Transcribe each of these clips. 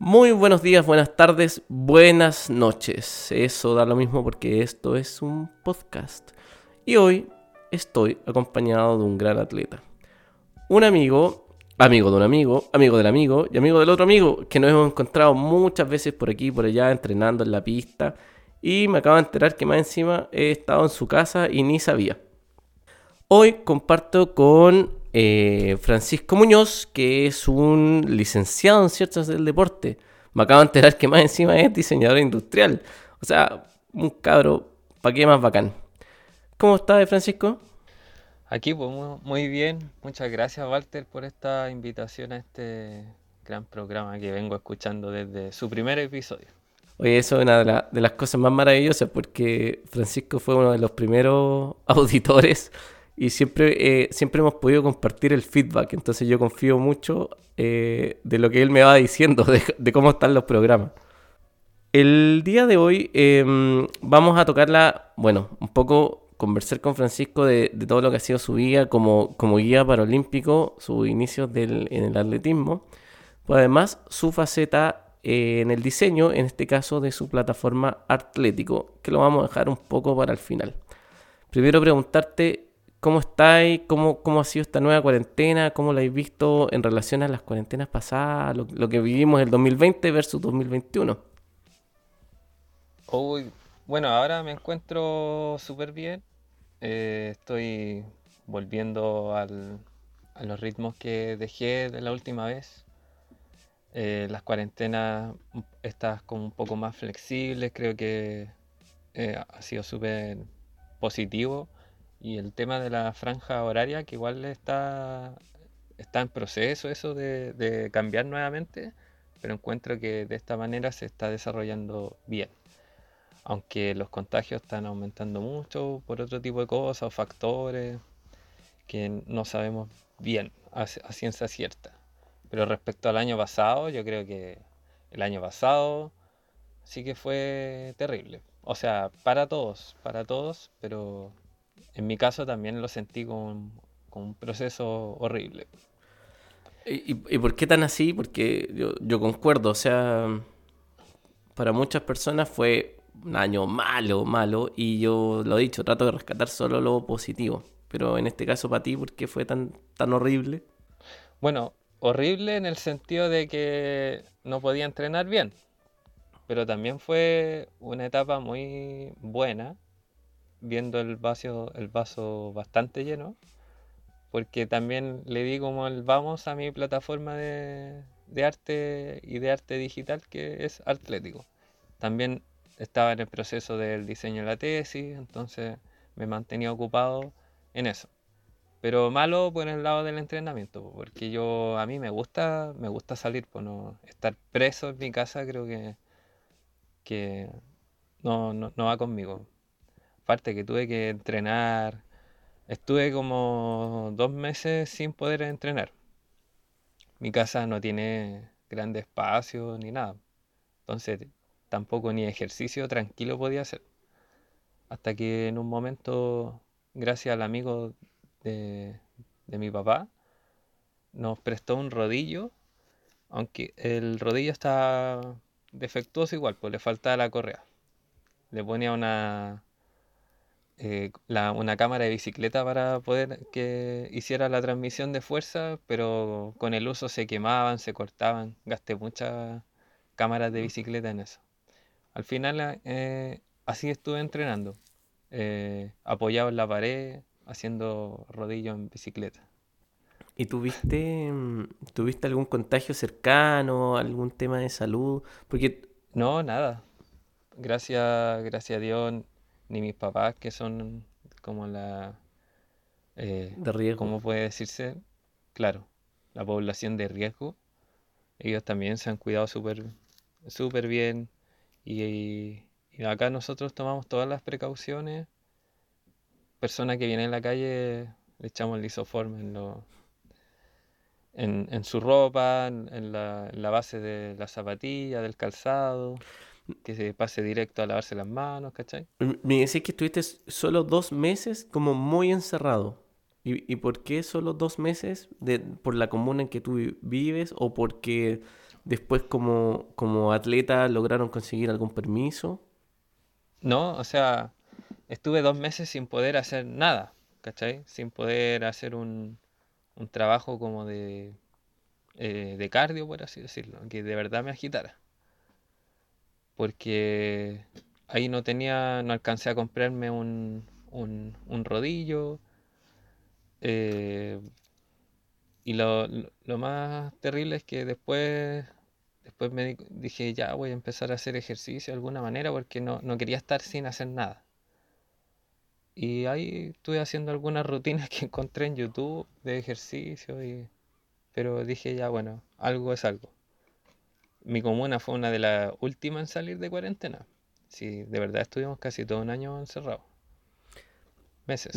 Muy buenos días, buenas tardes, buenas noches. Eso da lo mismo porque esto es un podcast. Y hoy estoy acompañado de un gran atleta. Un amigo, amigo de un amigo, amigo del amigo y amigo del otro amigo que nos hemos encontrado muchas veces por aquí y por allá entrenando en la pista. Y me acabo de enterar que más encima he estado en su casa y ni sabía. Hoy comparto con eh, Francisco Muñoz, que es un licenciado en ciencias del deporte. Me acabo de enterar que más encima es diseñador industrial. O sea, un cabro, ¿para qué más bacán? ¿Cómo estás, Francisco? Aquí, pues muy bien. Muchas gracias, Walter, por esta invitación a este gran programa que vengo escuchando desde su primer episodio. Oye, eso es una de, de las cosas más maravillosas porque Francisco fue uno de los primeros auditores y siempre, eh, siempre hemos podido compartir el feedback. Entonces yo confío mucho eh, de lo que él me va diciendo, de, cómo están los programas. El día de hoy em, vamos a tocarla, bueno, un poco conversar con Francisco de, todo lo que ha sido su vida como, como guía paralímpico, sus inicios en el atletismo, pues además su faceta eh, en el diseño, en este caso de su plataforma Atlético, que lo vamos a dejar un poco para el final. Primero preguntarte ¿Cómo estáis? ¿Cómo, ¿Cómo ha sido esta nueva cuarentena? ¿Cómo la habéis visto en relación a las cuarentenas pasadas? Lo, que vivimos el 2020 versus 2021. Uy, bueno, ahora me encuentro súper bien. Eh, estoy volviendo a los ritmos que dejé de la última vez. Eh, las cuarentenas, estas como un poco más flexibles, creo que eh, ha sido súper positivo y el tema de la franja horaria, que igual está, está en proceso eso de, cambiar nuevamente, pero encuentro que de esta manera se está desarrollando bien. Aunque los contagios están aumentando mucho por otro tipo de cosas o factores que no sabemos bien a, a ciencia cierta. Pero respecto al año pasado, yo creo que el año pasado sí que fue terrible. O sea, para todos, para todos, pero en mi caso también lo sentí como, un proceso horrible. ¿Y, por qué tan así? Porque yo, yo concuerdo, o sea, para muchas personas fue un año malo, malo, y yo lo he dicho, trato de rescatar solo lo positivo. Pero en este caso para ti, ¿por qué fue tan, tan horrible? Bueno, horrible en el sentido de que no podía entrenar bien, pero también fue una etapa muy buena viendo el vaso, el vaso bastante lleno, porque también le di como el vamos a mi plataforma de, arte y de arte digital que es Atlético. También estaba en el proceso del diseño de la tesis, entonces me mantenía ocupado en eso. Pero malo por el lado del entrenamiento, porque yo a mí me gusta, me gusta salir, por no estar preso en mi casa creo que, que no, no va conmigo. Aparte que tuve que entrenar, estuve como dos meses sin poder entrenar. Mi casa no tiene grande espacio ni nada. Entonces tampoco ni ejercicio tranquilo podía hacer. Hasta que en un momento, gracias al amigo de, de mi papá, nos prestó un rodillo, aunque el rodillo está defectuoso igual, pues le faltaba la correa. Le ponía una, eh, una cámara de bicicleta para poder que hiciera la transmisión de fuerza, pero con el uso se quemaban, se cortaban. Gasté muchas cámaras de bicicleta en eso. Al final eh, así estuve entrenando, eh, apoyado en la pared, haciendo rodillo en bicicleta. ¿Y tuviste, mm, tuviste algún contagio cercano, algún tema de salud? Porque... No, nada. Gracias, gracias a Dios ni mis papás, que son como la... Eh, de riesgo. ¿Cómo puede decirse? Claro, la población de riesgo. Ellos también se han cuidado súper super bien y, acá nosotros tomamos todas las precauciones. Persona que viene en la calle le echamos el lisoforme en, lo, en, su ropa, en, la, en la base de la zapatilla, del calzado que se pase directo a lavarse las manos, ¿cachai? Me decís que estuviste solo dos meses como muy encerrado. ¿Y, por qué solo dos meses? De, ¿Por la comuna en que tú vives o porque después como, como atleta lograron conseguir algún permiso. No, o sea, estuve dos meses sin poder hacer nada, ¿cachai? Sin poder hacer un, un trabajo como de, eh, de cardio, por así decirlo, que de verdad me agitara. Porque ahí no tenía, no alcancé a comprarme un, un, un rodillo. eh, y lo, lo- más terrible es que después, después me di- dije, ya voy a empezar a hacer ejercicio de alguna manera porque no, no quería estar sin hacer nada. Y ahí estuve haciendo algunas rutinas que encontré en YouTube de ejercicio, y, pero dije, ya bueno, algo es algo. Mi comuna fue una de las últimas en salir de cuarentena. Sí, de verdad estuvimos casi todo un año encerrados. Meses.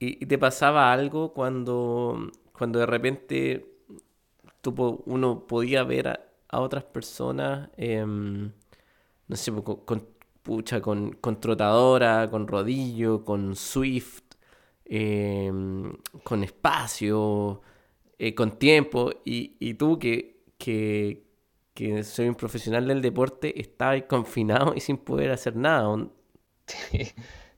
¿Y, te pasaba algo cuando, cuando de repente uno podía ver a, otras personas, em, no sé, con, pucha, con, con trotadora, con rodillo, con Swift, em, con espacio, eh, con tiempo, y, y tú que, que soy un profesional del deporte, estabas confinado y sin poder hacer nada.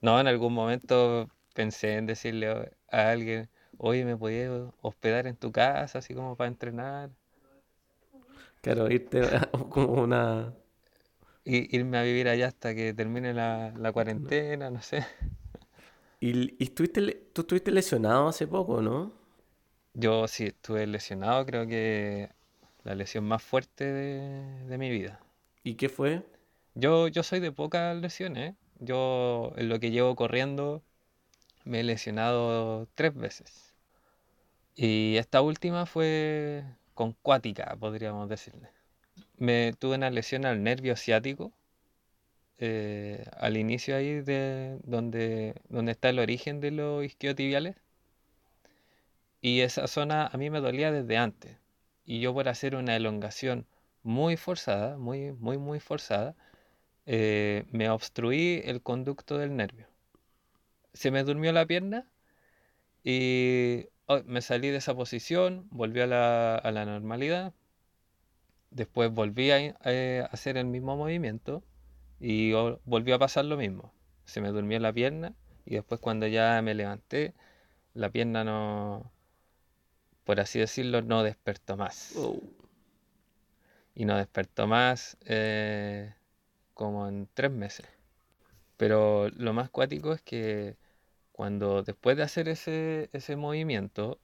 No, en algún momento pensé en decirle a alguien, oye, ¿me podías hospedar en tu casa, así como para entrenar? Claro, irte a- como una... Irme a vivir allá hasta que termine la, la cuarentena, no sé. Y, y estuviste, tú estuviste lesionado hace poco, ¿no? Yo sí estuve lesionado, creo que la lesión más fuerte de, de mi vida. ¿Y qué fue? Yo, yo soy de pocas lesiones. ¿eh? Yo en lo que llevo corriendo me he lesionado tres veces. Y esta última fue con cuática, podríamos decirle. Me tuve una lesión al nervio ciático, eh, al inicio ahí de donde, donde está el origen de los isquiotibiales. Y esa zona a mí me dolía desde antes. Y yo por hacer una elongación muy forzada, muy, muy, muy forzada, eh, me obstruí el conducto del nervio. Se me durmió la pierna y oh, me salí de esa posición, volví a la, a la normalidad. Después volví a, eh, hacer el mismo movimiento y oh, volvió a pasar lo mismo. Se me durmió la pierna y después cuando ya me levanté, la pierna no, por así decirlo, no despertó más. Oh, Y no despertó más eh, como en tres meses. Pero lo más cuático es que cuando después de hacer ese, ese movimiento,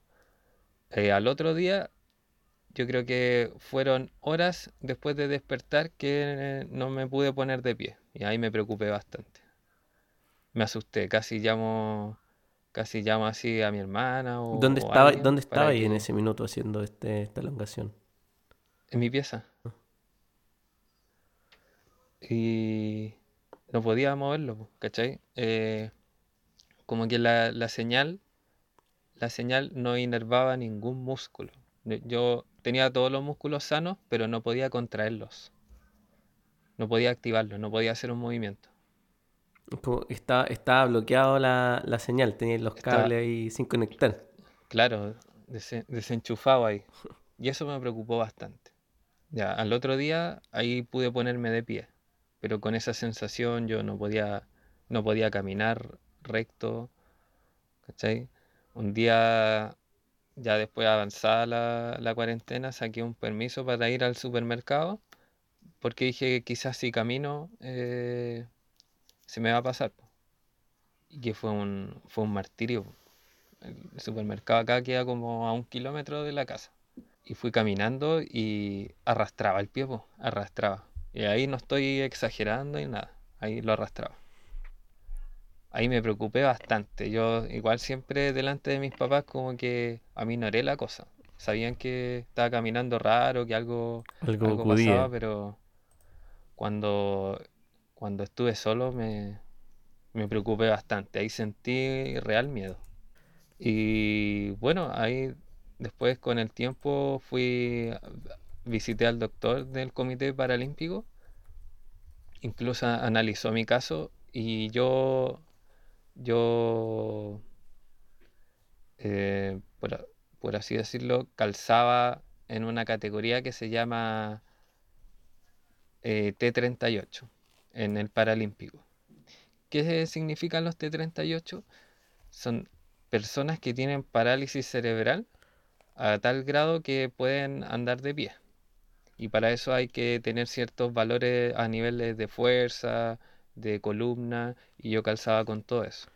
eh, al otro día, yo creo que fueron horas después de despertar que eh, no me pude poner de pie. Y ahí me preocupé bastante. Me asusté, casi llamo, casi llamo así a mi hermana o, ¿Dónde estaba, alguien dónde estaba ahí en ese minuto haciendo este, esta elongación? En mi pieza. Y no podía moverlo, ¿cachai? Eh, como que la, la señal, la señal no inervaba ningún músculo. Yo tenía todos los músculos sanos, pero no podía contraerlos. No podía activarlos, no podía hacer un movimiento. Como está, estaba bloqueado la, la señal, tenía los cables ahí sin conectar. Claro, desen- desenchufado ahí. Y eso me preocupó bastante. Ya, al otro día ahí pude ponerme de pie, pero con esa sensación yo no podía, no podía caminar recto, ¿cachai? Un día, ya después avanzada la, la cuarentena, saqué un permiso para ir al supermercado, porque dije quizás si camino eh, se me va a pasar. Y que fue un, fue un martirio. El supermercado acá queda como a un kilómetro de la casa. Y fui caminando y arrastraba el pie, po, arrastraba. Y ahí no estoy exagerando ni nada, ahí lo arrastraba. Ahí me preocupé bastante. Yo igual siempre delante de mis papás como que aminoré la cosa. Sabían que estaba caminando raro, que algo, Algo algo pasaba, pero cuando, cuando estuve solo me, me preocupé bastante. Ahí sentí real miedo. Y bueno, ahí después con el tiempo fui, visité al doctor del Comité Paralímpico, incluso analizó mi caso y yo, yo, eh, por, por así decirlo, calzaba en una categoría que se llama eh, T38 en el Paralímpico. ¿Qué significan los T38? Son personas que tienen parálisis cerebral a tal grado que pueden andar de pie. Y para eso hay que tener ciertos valores a niveles de fuerza, de columna, y yo calzaba con todo eso.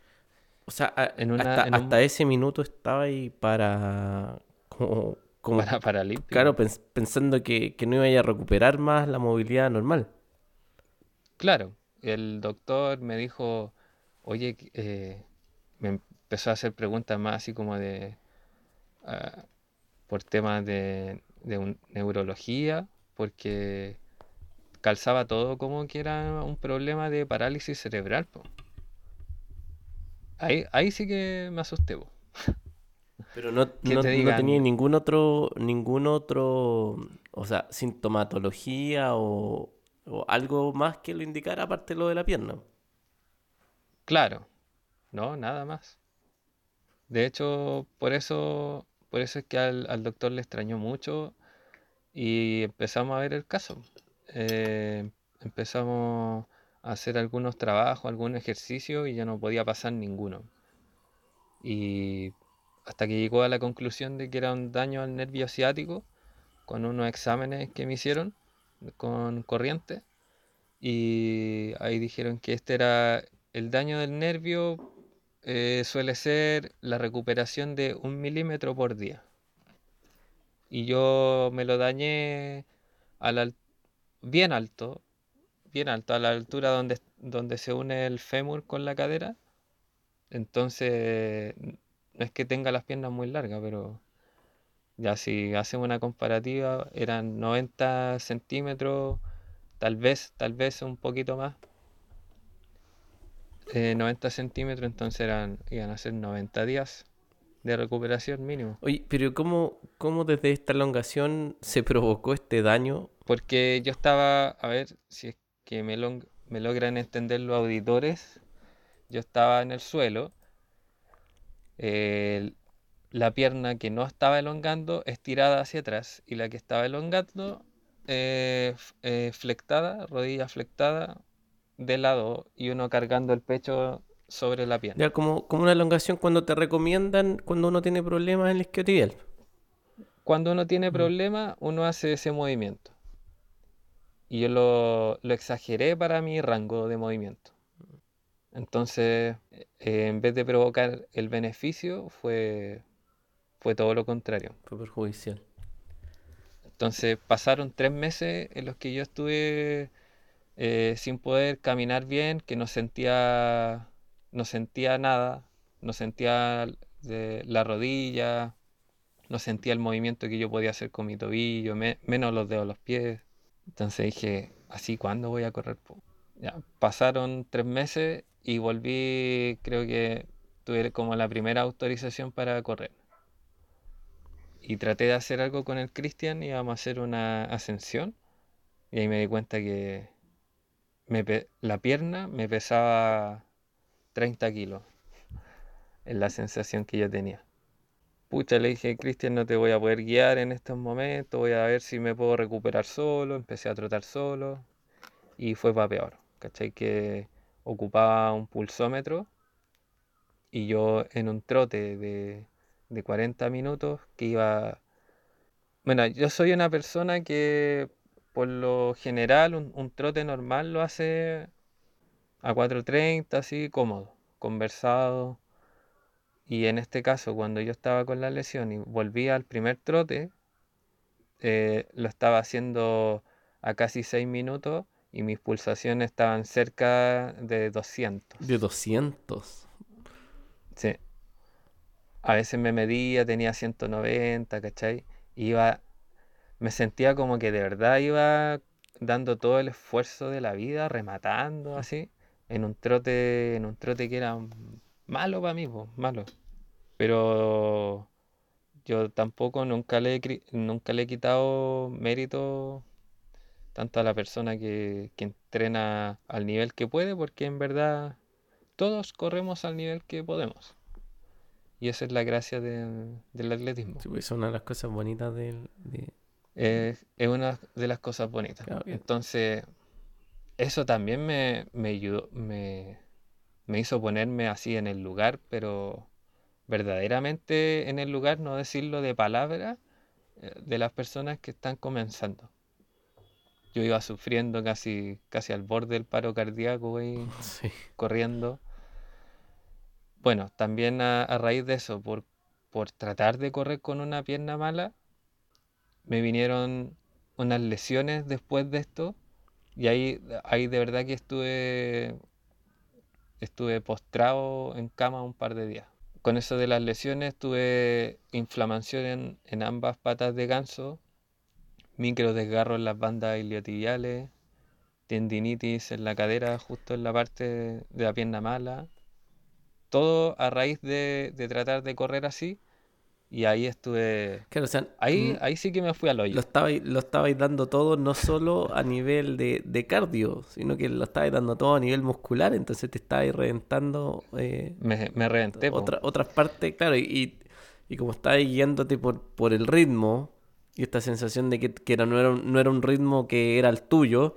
O sea, hasta, ese minuto estaba ahí para... Como, para Paralímpico. Claro, pensando que, que no iba a recuperar más la movilidad normal. Claro, el doctor me dijo, oye, eh, me empezó a hacer preguntas más así como de, ah, por temas de, neurología, porque calzaba todo como que era un problema de parálisis cerebral. Ahí, ahí sí que me asusté. Pero no, no, tenía ningún otro, ningún otro, o sea, sintomatología o, o algo más que lo indicara aparte de lo de la pierna. Claro, no, nada más. De hecho, por eso, por eso es que al, doctor le extrañó mucho y empezamos a ver el caso. Eh, empezamos a hacer algunos trabajos, algún ejercicio y ya no podía pasar ninguno. Y hasta que llegó a la conclusión de que era un daño al nervio asiático con unos exámenes que me hicieron con corriente y ahí dijeron que este era el daño del nervio eh, suele ser la recuperación de un milímetro por día. Y yo me lo dañé bien alto bien alto a la altura donde, donde se une el fémur con la cadera. Entonces no es que tenga las piernas muy largas pero ya si hacemos una comparativa, eran 90 centímetros, tal vez, tal vez un poquito más. 90 eh, centímetros, entonces eran, iban a ser 90 días de recuperación mínimo. Oye, pero ¿cómo, ¿cómo desde esta elongación se provocó este daño? Porque yo estaba, a ver si es que me, me logran entender los auditores, yo estaba en el suelo, el, la pierna que no estaba elongando estirada hacia atrás y la que estaba elongando eh, eh, flectada, rodilla flectada de lado y uno cargando el pecho sobre la pierna. Ya como, como una elongación cuando te recomiendan cuando uno tiene problemas en el isquiotibial. Cuando uno tiene mm. problemas, uno hace ese movimiento. Y yo lo, lo exageré para mi rango de movimiento. Entonces, eh, en vez de provocar el beneficio, fue fue todo lo contrario. Fue perjudicial. Entonces pasaron tres meses en los que yo estuve eh, sin poder caminar bien, que no sentía, no sentía nada, no sentía la rodilla, no sentía el movimiento que yo podía hacer con mi tobillo, menos los dedos de los pies. Entonces dije, ¿así cuándo voy a correr? Ya, pasaron tres meses y volví, creo que tuve como la primera autorización para correr y traté de hacer algo con el Cristian, íbamos a hacer una ascensión y ahí me di cuenta que la pierna me pesaba 30 kilos en la sensación que yo tenía. Pucha, le dije, Cristian, no te voy a poder guiar en estos momentos, voy a ver si me puedo recuperar solo, empecé a trotar solo y fue para peor, ¿cachai? Que ocupaba un pulsómetro y yo en un trote de de 40 minutos que iba... Bueno, yo soy una persona que por lo general un, trote normal lo hace a 4.30, así cómodo, conversado. Y en este caso, cuando yo estaba con la lesión y volví al primer trote, eh, lo estaba haciendo a casi 6 minutos y mis pulsaciones estaban cerca de 200. ¿De 200? Sí a veces me medía, tenía 190, ¿cachai? Iba, me sentía como que de verdad iba dando todo el esfuerzo de la vida, rematando así, en un trote, en un trote que era malo para mí, malo. Pero yo tampoco nunca le, nunca le he quitado mérito tanto a la persona que, que entrena al nivel que puede, porque en verdad todos corremos al nivel que podemos. Y esa es la gracia del atletismo. Sí, pues, es una de las cosas bonitas del... es una de las cosas bonitas. Entonces, eso también me, me ayudó, me, me hizo ponerme así en el lugar, pero verdaderamente en el lugar, no decirlo de palabra, eh, de las personas que están comenzando. Yo iba sufriendo casi, casi al borde del paro cardíaco y corriendo. Bueno, también a, raíz de eso, por, por tratar de correr con una pierna mala, me vinieron unas lesiones después de esto y ahí, ahí de verdad que estuve, estuve postrado en cama un par de días. Con eso de las lesiones tuve inflamación en, ambas patas de ganso, micro desgarro en las bandas iliotibiales, tendinitis en la cadera, justo en la parte de la pierna mala. Todo a raíz de, de tratar de correr así y ahí estuve. Claro, o sea, ahí, ahí sí que me fui al hoyo. Lo estabais, lo estabais dando todo no solo a nivel de, de, cardio, sino que lo estabais dando todo a nivel muscular, entonces te estabais reventando. Eh, me, me reventé. Otra, otras partes, claro, y, y como estabais guiándote por, por el ritmo y esta sensación de que, que era, no, era un, no era un ritmo que era el tuyo,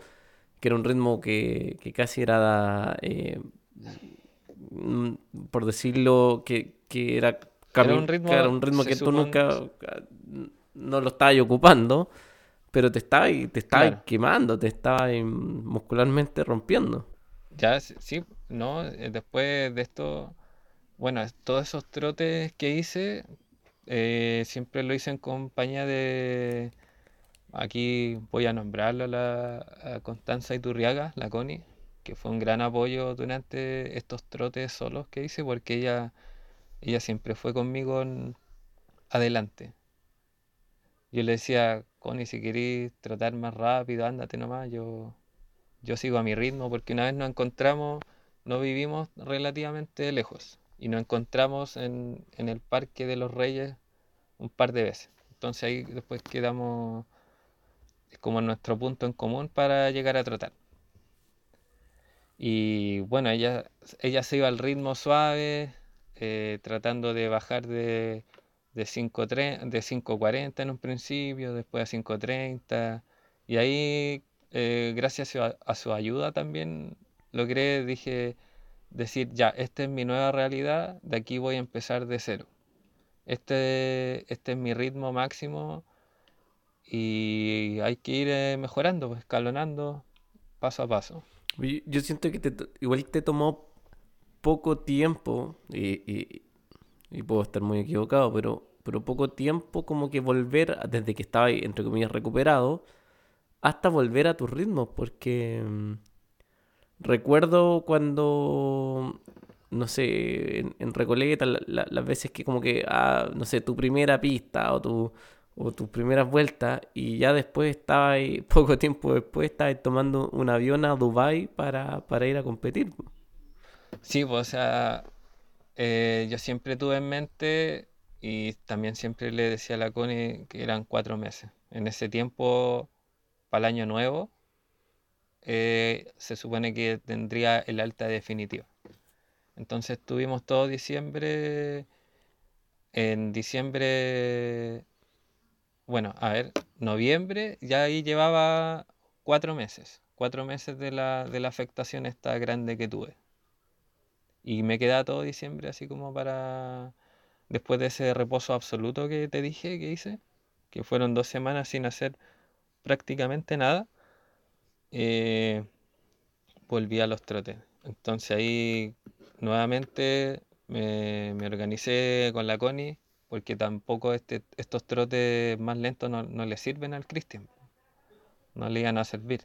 que era un ritmo que, que casi era. Eh, mm, por decirlo, que, que era era un ritmo, un ritmo que tú nunca no lo estabas ocupando, pero te estaba, te estaba quemando, te estaba muscularmente rompiendo. Ya, sí, no, eh, después de esto, bueno, todos esos trotes que hice, eh, siempre lo hice en compañía de, aquí voy a nombrarlo a la Constanza Iturriaga, la Connie, que fue un gran apoyo durante estos trotes solos que hice, porque ella ella siempre fue conmigo adelante. Yo le decía, Connie, si querés tratar más rápido, ándate nomás, yo, yo sigo a mi ritmo, porque una vez nos encontramos, no vivimos relativamente lejos, y nos encontramos en, en el Parque de los Reyes un par de veces. Entonces ahí después quedamos como nuestro punto en común para llegar a tratar. Y bueno, ella, ella se iba al ritmo suave, eh, tratando de bajar de, de 5.40 en un principio, después a 5.30. Y ahí, eh, gracias a, su ayuda también, logré, dije, decir, ya, esta es mi nueva realidad, de aquí voy a empezar de cero. Este, este es mi ritmo máximo y hay que ir eh, mejorando, pues, escalonando paso a paso. Yo siento que igual te tomó poco tiempo, y, puedo estar muy equivocado, pero, pero poco tiempo como que volver, desde que estaba, entre comillas, recuperado, hasta volver a tus ritmos, porque mm, recuerdo cuando, no sé, en, Recoleta, las veces que como que, ah, no sé, tu primera pista o tu o tus primeras vueltas y ya después estaba ahí, poco tiempo después estaba tomando un avión a Dubai para, para ir a competir. Sí, pues, o sea, eh, yo siempre tuve en mente y también siempre le decía a la Connie que eran cuatro meses. En ese tiempo, para el año nuevo, eh, se supone que tendría el alta definitiva. Entonces tuvimos todo diciembre. En diciembre, bueno, a ver, noviembre, ya ahí llevaba cuatro meses. Cuatro meses de la, de la afectación esta grande que tuve. Y me queda todo diciembre así como para, después de ese reposo absoluto que te dije que hice, que fueron dos semanas sin hacer prácticamente nada, eh, volví a los trotes. Entonces ahí nuevamente me, organicé con la Connie, porque tampoco este, estos trotes más lentos no, no le sirven al Cristian, no le iban a servir.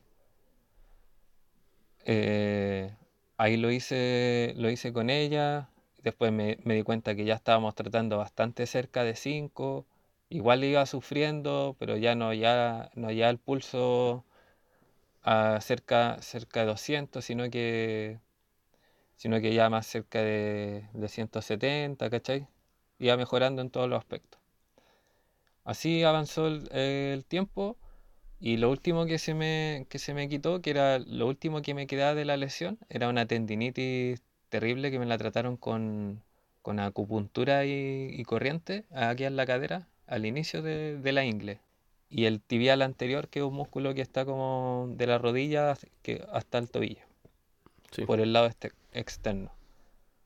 Eh, ahí lo hice, lo hice con ella. Después me, di cuenta que ya estábamos tratando bastante cerca de 5. Igual iba sufriendo, pero ya no ya, no ya el pulso a cerca, cerca de 200, sino que, sino que ya más cerca de, de 170, ¿cachai? Iba mejorando en todos los aspectos. Así avanzó el tiempo y lo último que se me, que se me quitó, que era lo último que me quedaba de la lesión, era una tendinitis terrible que me la trataron con, con acupuntura y, corriente aquí en la cadera al inicio de, la ingle. y el tibial anterior, que es un músculo que está como de la rodilla que hasta el tobillo, Sí. por el lado este externo.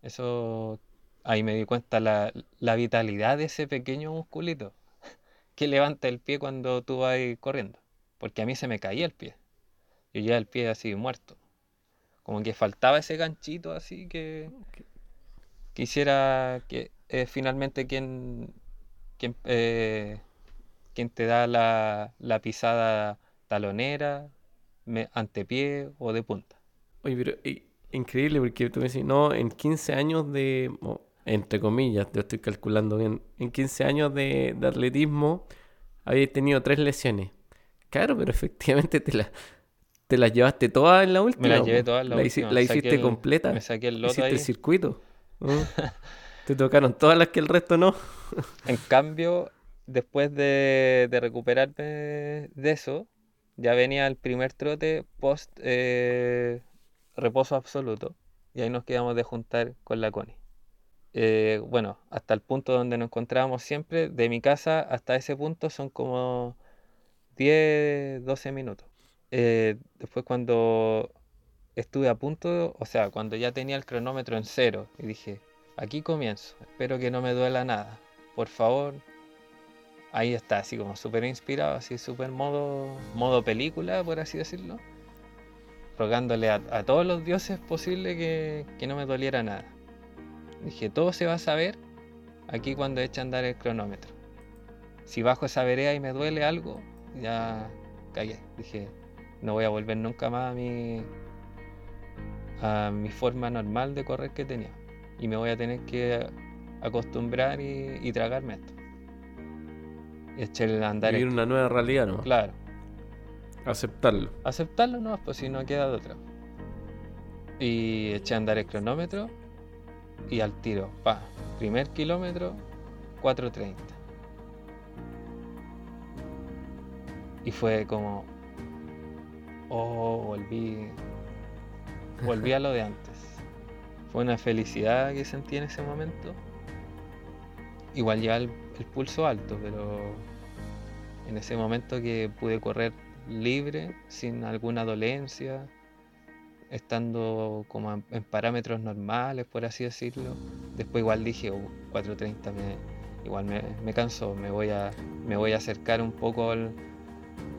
Eso, ahí me di cuenta la, la vitalidad de ese pequeño musculito que levanta el pie cuando tú vas corriendo, porque a mí se me caía el pie. Yo ya el pie así muerto. Como que faltaba ese ganchito así que quisiera que eh, finalmente quien, quien, eh, quien te da la, la pisada talonera, me- antepié o de punta. Oye, pero i- increíble porque tú me decís, no, en 15 años de, entre comillas, yo estoy calculando bien, en 15 años de, de atletismo habéis tenido tres lesiones. Claro, pero efectivamente te, la- te las llevaste todas en la última. Me la po. llevé todas en la última, la hiciste el- completa. Me saqué el loto Hiciste ahí. el circuito. ¿no? Te tocaron todas las que el resto no. En cambio, después de, de recuperarme de eso, ya venía el primer trote post eh, reposo absoluto. Y ahí nos quedamos de juntar con la Connie. Eh, bueno, hasta el punto donde nos encontrábamos siempre, de mi casa hasta ese punto son como 10, 12 minutos. Eh, después cuando estuve a punto, o sea, cuando ya tenía el cronómetro en cero, y dije, aquí comienzo, espero que no me duela nada, por favor. Ahí está, así como súper inspirado, así súper modo, modo película, por así decirlo. Rogándole a, a todos los dioses posible que, que no me doliera nada. Dije, todo se va a saber aquí cuando eche a andar el cronómetro. Si bajo esa vereda y me duele algo, ya cagué. Dije, no voy a volver nunca más a mi, a mi forma normal de correr que tenía. Y me voy a tener que acostumbrar y, y tragarme esto. Y echar el andar. Vivir una nueva realidad, ¿no? Claro. Aceptarlo. Aceptarlo no, pues si no queda de otra. Y eché a andar el cronómetro y al tiro, pa, primer kilómetro, 4.30. Y fue como, oh, volví, volví a lo de antes. Fue una felicidad que sentí en ese momento. Igual ya el, el pulso alto, pero en ese momento que pude correr libre, sin alguna dolencia, estando como en, parámetros normales, por así decirlo. Después igual dije, "Uh, 4.30 me, igual me, me cansó, me voy, a, me voy a acercar un poco al,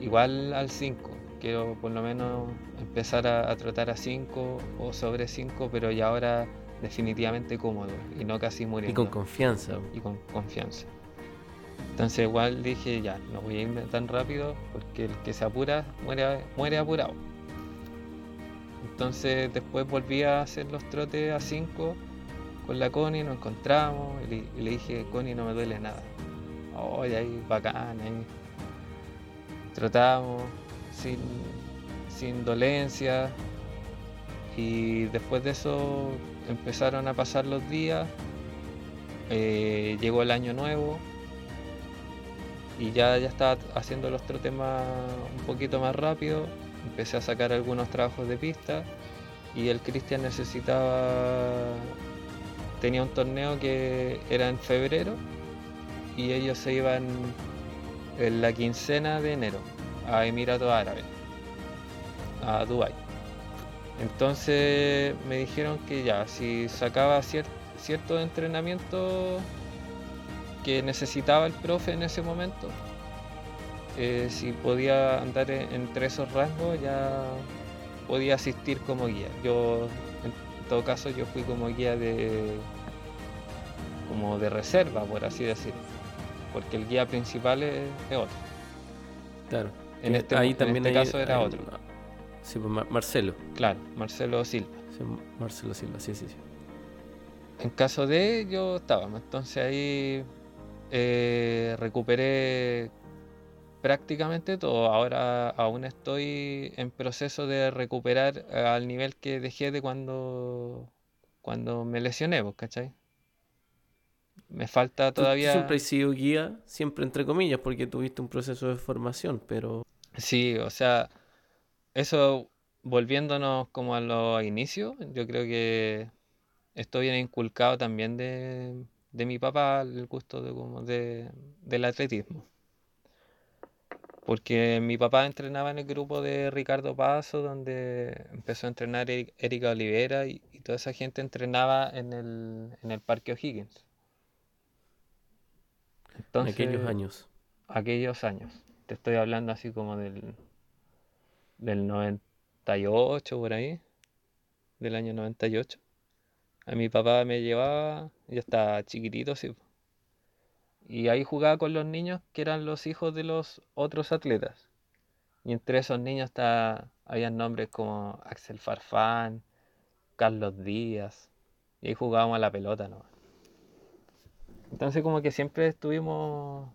igual al 5. Quiero por lo menos empezar a, a trotar a 5 o sobre 5, pero ya ahora definitivamente cómodo y no casi Y muriendo con confianza. y con confianza. Entonces igual dije ya, no voy a irme tan rápido porque el que se apura muere, muere apurado. Entonces después volví a hacer los trotes a 5 con la Connie, nos encontramos y le, dije, Connie no me duele nada. Oye, ahí bacán, ahí. Trotamos sin, sin dolencia y después de eso empezaron a pasar los días eh, llegó el año nuevo y ya, ya estaba haciendo los trotes más, un poquito más rápido. Empecé a sacar algunos trabajos de pista y el Cristian necesitaba. Tenía un torneo que era en febrero y ellos se iban en la quincena de enero a Emiratos Árabes, a Dubai. Entonces me dijeron que ya, si sacaba cier- cierto entrenamiento que necesitaba el profe en ese momento, eh, si podía andar en- entre esos rangos, ya podía asistir como guía. Yo, en todo caso, yo fui como guía de como de reserva, por así decirlo, porque el guía principal es, es otro. Claro. En Que este, ahí en también este hay- caso era hay- otro. Sí, pues Mar- Marcelo. Claro, Marcelo Silva. Sí, Marcelo Silva, sí, sí, sí. En caso de yo estaba, entonces ahí eh, recuperé prácticamente todo. Ahora aún estoy en proceso de recuperar eh, al nivel que dejé de cuando, cuando me lesioné, pues, ¿cachai? Me falta tú todavía... siempre has sido guía, siempre entre comillas, porque tuviste un proceso de formación, pero Sí, o sea, eso volviéndonos como a los inicios, yo creo que esto viene inculcado también de, de mi papá, el gusto de, como de, del atletismo. Porque mi papá entrenaba en el grupo de Ricardo Paso, donde empezó a entrenar Eri- Erika Olivera y, y toda esa gente entrenaba en el, en el Parque O'Higgins. En Entonces, aquellos años. aquellos años. Te estoy hablando así como del, del 98 por ahí, del año 98. A mi papá me llevaba, yo estaba chiquitito, sí. Y ahí jugaba con los niños que eran los hijos de los otros atletas. Y entre esos niños está, había nombres como Axel Farfán, Carlos Díaz. Y ahí jugábamos a la pelota, ¿no? Entonces como que siempre estuvimos,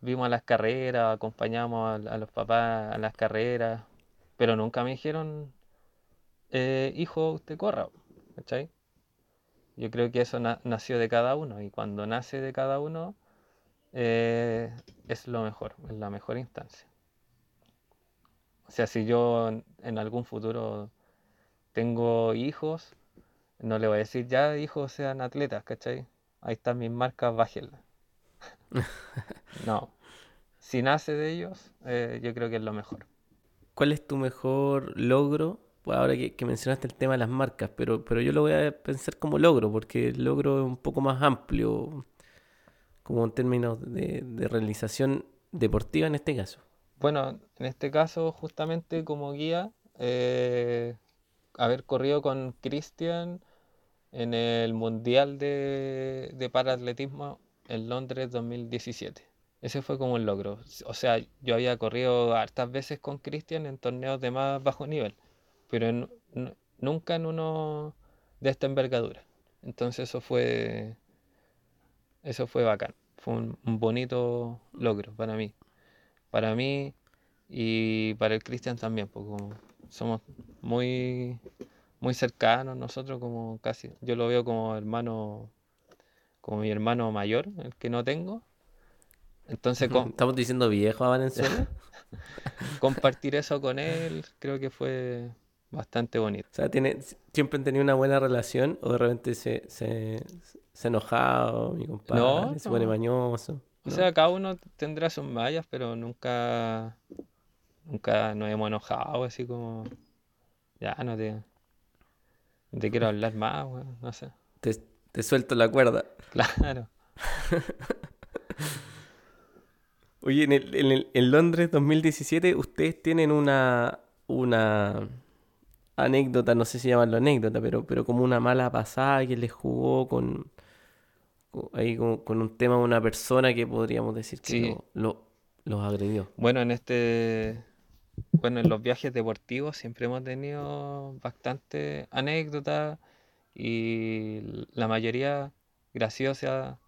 vimos las carreras, acompañamos a, a los papás a las carreras, pero nunca me dijeron, eh, hijo, usted corra, ¿cachai? Yo creo que eso na- nació de cada uno y cuando nace de cada uno eh, es lo mejor, es la mejor instancia. O sea, si yo en- en algún futuro tengo hijos, no le voy a decir ya hijos sean atletas, ¿cachai? Ahí están mis marcas, bájenlas. No, si nace de ellos, eh, yo creo que es lo mejor. ¿Cuál es tu mejor logro? Pues ahora que, mencionaste el tema de las marcas, pero, pero yo lo voy a pensar como logro, porque el logro es un poco más amplio, como en términos de, realización deportiva en este caso. Bueno, en este caso, justamente como guía, eh, haber corrido con Cristian en el Mundial de, de Paraatletismo en Londres 2017. Ese fue como un logro. O sea, yo había corrido hartas veces con Cristian en torneos de más bajo nivel, pero en- nunca en uno de esta envergadura. Entonces eso fue, eso fue bacán. Fue un, un bonito logro para mí. Para mí y para el Cristian también, porque como somos muy, muy cercanos nosotros, como casi, yo lo veo como hermano, como mi hermano mayor, el que no tengo. Entonces com- Estamos diciendo viejo a Valenzuela. compartir eso con él creo que fue bastante bonito. O sea, tiene, siempre han tenido una buena relación, o de repente se, se, se enojaba, o mi compadre, No, se pone no. mañoso. O ¿no? sea, cada uno tendrá sus mallas, pero nunca, nunca nos hemos enojado así como, ya no te, no te quiero hablar más, weón, no sé. Te, te suelto la cuerda. Claro. Oye, en, el- en, el- en Londres 2017 ustedes tienen una, una anécdota, no sé si llamarlo anécdota, pero, pero como una mala pasada que les jugó con, ahí con, con un tema de una persona que podríamos decir que Sí. lo, lo- los agredió. Bueno, en este, bueno, en los viajes deportivos siempre hemos tenido bastante anécdotas y la mayoría graciosas,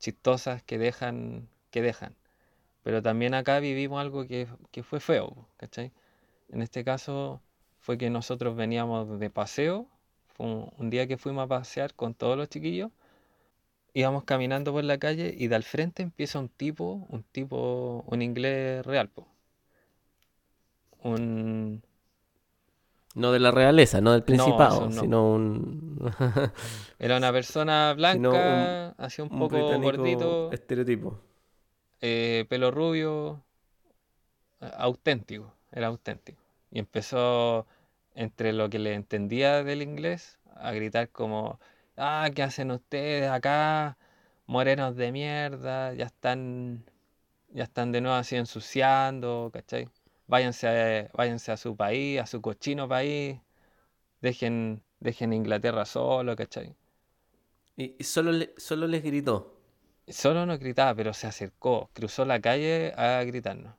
chistosas que dejan, que dejan. Pero también acá vivimos algo que, que fue feo, ¿cachai? En este caso fue que nosotros veníamos de paseo, fue un, un día que fuimos a pasear con todos los chiquillos, íbamos caminando por la calle y de al frente empieza un tipo, un tipo, un inglés real, po. Un, No de la realeza, no del principado, no. sino un, era una persona un- blanca, así un un poco británico gordito, estereotipo. eh, pelo rubio, auténtico, era auténtico. Y empezó, entre lo que le entendía del inglés, a gritar como, ah, ¿qué hacen ustedes acá? Morenos de mierda, ya están, ya están de nuevo así ensuciando, ¿cachai? Váyanse a, váyanse a su país, a su cochino país, dejen, dejen Inglaterra solo, ¿cachai? Y, y solo, le- solo les gritó. Solo no gritaba, pero se acercó, cruzó la calle a gritarnos.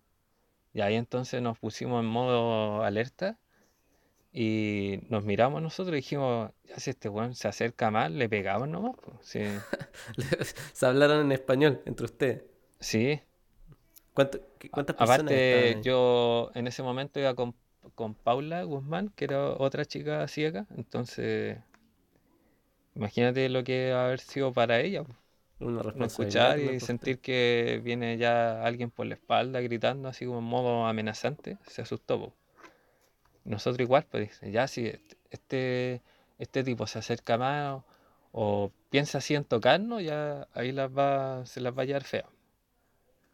Y ahí entonces nos pusimos en modo alerta y nos miramos nosotros y dijimos, ya si este weón se acerca más, le pegamos nomás. po". Sí, Se hablaron en español entre ustedes. sí. ¿Cuánto- ¿Cuántas personas Aparte, yo en ese momento iba con, con Paula Guzmán, que era otra chica ciega, entonces imagínate lo que va a haber sido para ella. Una escuchar y sentir que viene ya alguien por la espalda gritando así como en modo amenazante, se asustó. po. Nosotros igual, pues dice, ya si este, este tipo se acerca más o, o piensa así en tocarnos, ya ahí las va, se las va a llevar fea.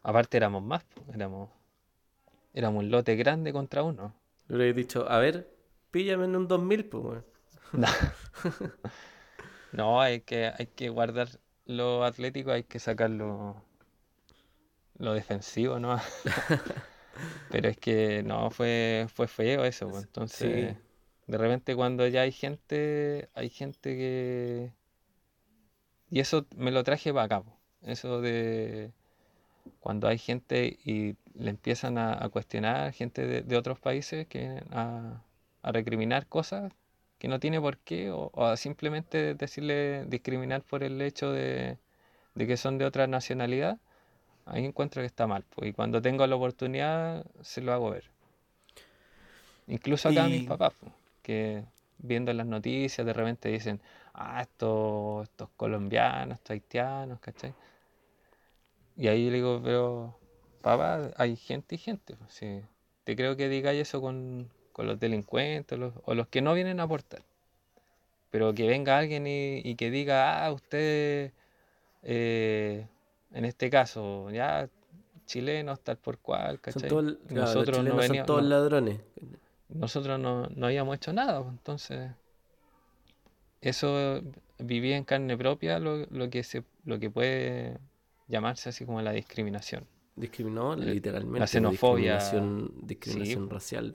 Aparte éramos más, po, éramos éramos un lote grande contra uno. Le hubiera dicho, a ver, píllame en un 2000, pues. No. No, hay que, hay que guardar lo atlético, hay que sacar lo, lo defensivo, ¿no? Pero es que no, fue, fue feo eso, pues. Entonces, Sí. de repente cuando ya hay gente, hay gente que... Y eso me lo traje para acá, po. Eso de cuando hay gente y le empiezan a, a cuestionar, gente de, de otros países que a, a recriminar cosas que no tiene por qué, o, o simplemente decirle discriminar por el hecho de, de que son de otra nacionalidad, ahí encuentro que está mal, pues, y cuando tengo la oportunidad se lo hago ver. Incluso acá a mis papás, pues, que viendo las noticias de repente dicen, ah, estos, estos colombianos, estos haitianos, ¿cachai? Y ahí le digo, pero papá, hay gente y gente. pues, sí. Te creo que digáis eso con, con los delincuentes los- o los que no vienen a aportar. Pero que venga alguien y, y que diga, ah, usted, eh, en este caso, ya chilenos, tal por cual, ¿cachai? claro, nosotros no son todos no, ladrones. nosotros no, no habíamos hecho nada, pues, entonces eso viví en carne propia lo, lo que se, lo que puede llamarse así como la discriminación. Discriminó La literalmente, xenofobia, discriminación, sí. discriminación racial.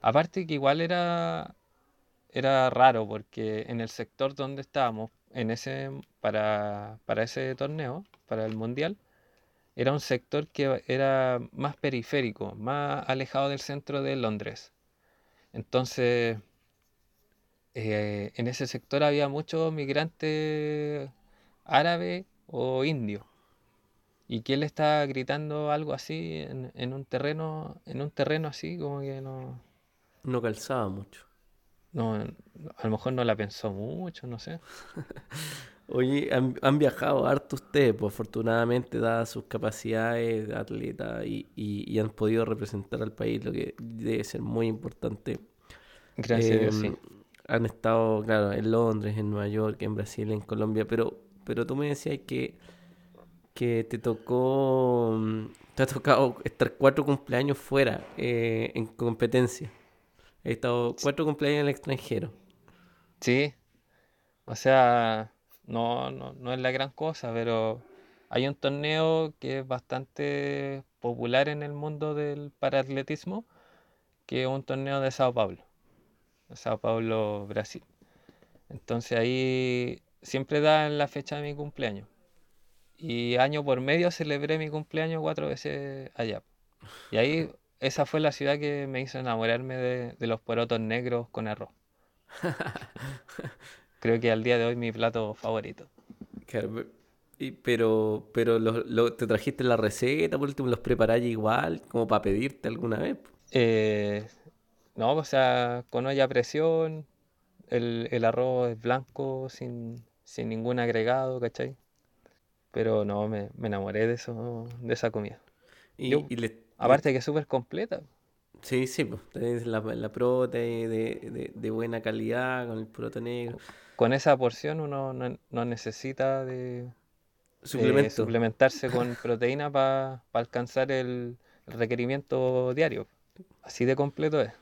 Aparte que igual era, era raro porque en el sector donde estábamos, en ese, para, para ese torneo, para el mundial, era un sector que era más periférico, más alejado del centro de Londres. Entonces, eh, en ese sector había muchos migrantes árabes o indios. Y que él estaba gritando algo así en, en un terreno, en un terreno así, como que no, No calzaba mucho. no, a lo mejor no la pensó mucho, no sé. Oye, han, han viajado harto ustedes, pues afortunadamente, dadas sus capacidades de atleta y, y- y han podido representar al país, lo que debe ser muy importante. Gracias Dios, sí. Han estado, claro, en Londres, en Nueva York, en Brasil, en Colombia, pero, pero tú me decías que, que te tocó, mm, te ha tocado estar cuatro cumpleaños fuera eh, en competencia. He estado cuatro cumpleaños en el extranjero. Sí, o sea, no, no, no es la gran cosa, pero hay un torneo que es bastante popular en el mundo del paraatletismo, que es un torneo de Sao Paulo, Sao Paulo, Brasil. Entonces ahí siempre da en la fecha de mi cumpleaños. Y año por medio celebré mi cumpleaños cuatro veces allá. Y ahí esa fue la ciudad que me hizo enamorarme de, de los porotos negros con arroz. Creo que al día de hoy mi plato favorito. Claro, pero, pero lo- lo- te trajiste la receta, por último los preparáis igual, como para pedirte alguna vez. Eh, no, o sea, con olla a presión, el, el arroz es blanco, sin, sin ningún agregado, ¿cachai? Pero no, me, me enamoré de eso, de esa comida. Y, Yo, y le, aparte que es súper completa. sí, sí, pues, tenés la, la prota de, de, de buena calidad, con el proto negro. Con esa porción uno no, no necesita de, de suplementarse con proteína para alcanzar el, el requerimiento diario. Así de completo es.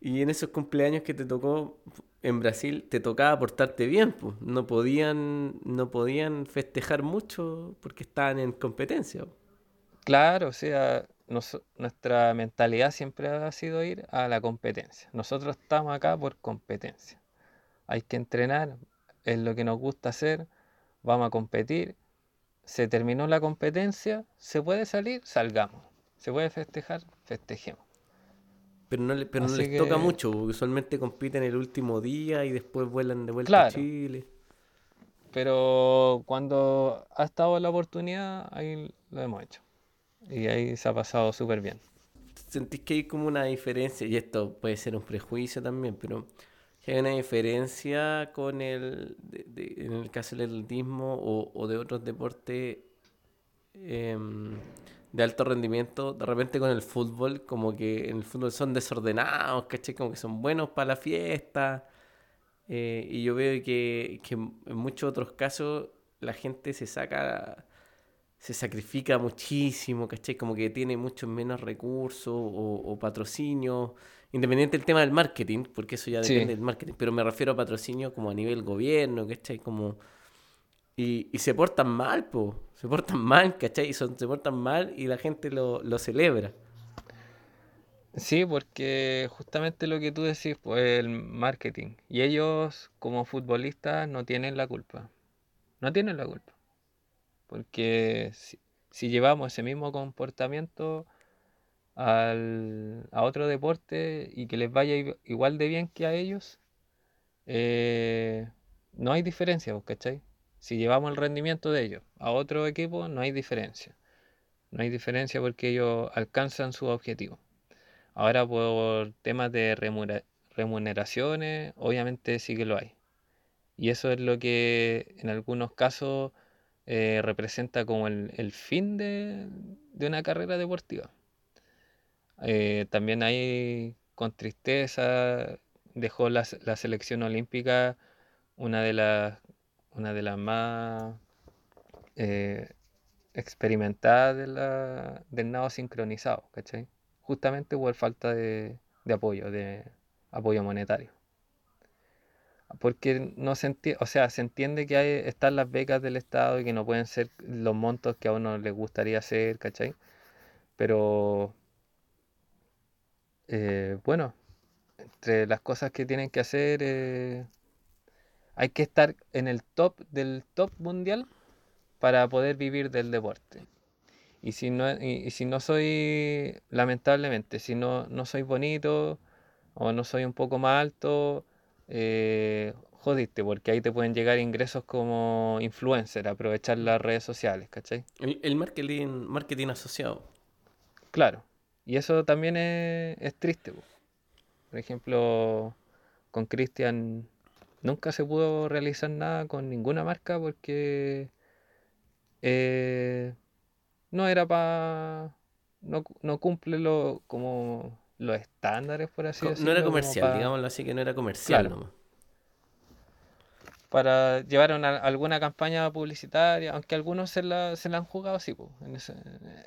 Y en esos cumpleaños que te tocó en Brasil, te tocaba portarte bien, pues. No podían, no podían festejar mucho porque estaban en competencia. Claro, o sea, nos- nuestra mentalidad siempre ha sido ir a la competencia. Nosotros estamos acá por competencia. Hay que entrenar, es lo que nos gusta hacer, vamos a competir. Se terminó la competencia, se puede salir, salgamos. Se puede festejar, festejemos. Pero no, le- pero no Así les toca mucho, porque usualmente compiten el último día y después vuelan de vuelta a Chile. pero cuando ha estado la oportunidad, ahí lo hemos hecho. Y ahí se ha pasado súper bien. ¿Sentís que hay como una diferencia? Y esto puede ser un prejuicio también, pero que hay una diferencia con el, de- en el caso del atletismo o, o de otros deportes em, de alto rendimiento, de repente con el fútbol, como que en el fútbol son desordenados, ¿cachai? Como que son buenos para la fiesta. eh, y yo veo que, que en muchos otros casos la gente se saca se sacrifica muchísimo, ¿cachai? Como que tiene muchos menos recursos o, o patrocinio, independiente del tema del marketing, porque eso ya depende del marketing, pero me refiero a patrocinio como a nivel gobierno, ¿cachai? Como... Y, y se portan mal, po. Se portan mal, ¿cachai? Y son, se portan mal y la gente lo, lo celebra. Sí, porque justamente lo que tú decís, pues el marketing. Y ellos, como futbolistas, no tienen la culpa. No tienen la culpa. Porque si, llevamos ese mismo comportamiento al, a otro deporte y que les vaya igual de bien que a ellos, eh, no hay diferencia, pues, ¿cachai? Si llevamos el rendimiento de ellos a otro equipo, no hay diferencia. No hay diferencia porque ellos alcanzan su objetivo. Ahora por temas de remuneraciones, obviamente sí que lo hay. Y eso es lo que en algunos casos eh, representa como el, fin de, una carrera deportiva. Eh, también hay con tristeza, dejó la, selección olímpica una de las, una de las más eh, experimentadas del nado sincronizado, ¿cachai? justamente por falta de, apoyo, de apoyo monetario. Porque no se entiende, o sea, se entiende que hay, están las becas del Estado y que no pueden ser los montos que a uno le gustaría hacer, ¿cachai? Pero eh, bueno, entre las cosas que tienen que hacer, eh, hay que estar en el top del top mundial para poder vivir del deporte. Y si no, y, si no soy, lamentablemente, si no, no soy bonito o no soy un poco más alto, eh, jodiste, porque ahí te pueden llegar ingresos como influencer, aprovechar las redes sociales, ¿cachai? El, marketing, marketing asociado. Claro, y eso también es, triste. Por ejemplo, con Cristian nunca se pudo realizar nada con ninguna marca porque eh, no era para. No, no, cumple lo, como los estándares, por así decirlo. No era comercial, digámoslo así, que no era comercial nomás. Para llevar alguna campaña publicitaria, aunque algunos se la, se la han jugado, sí, pues,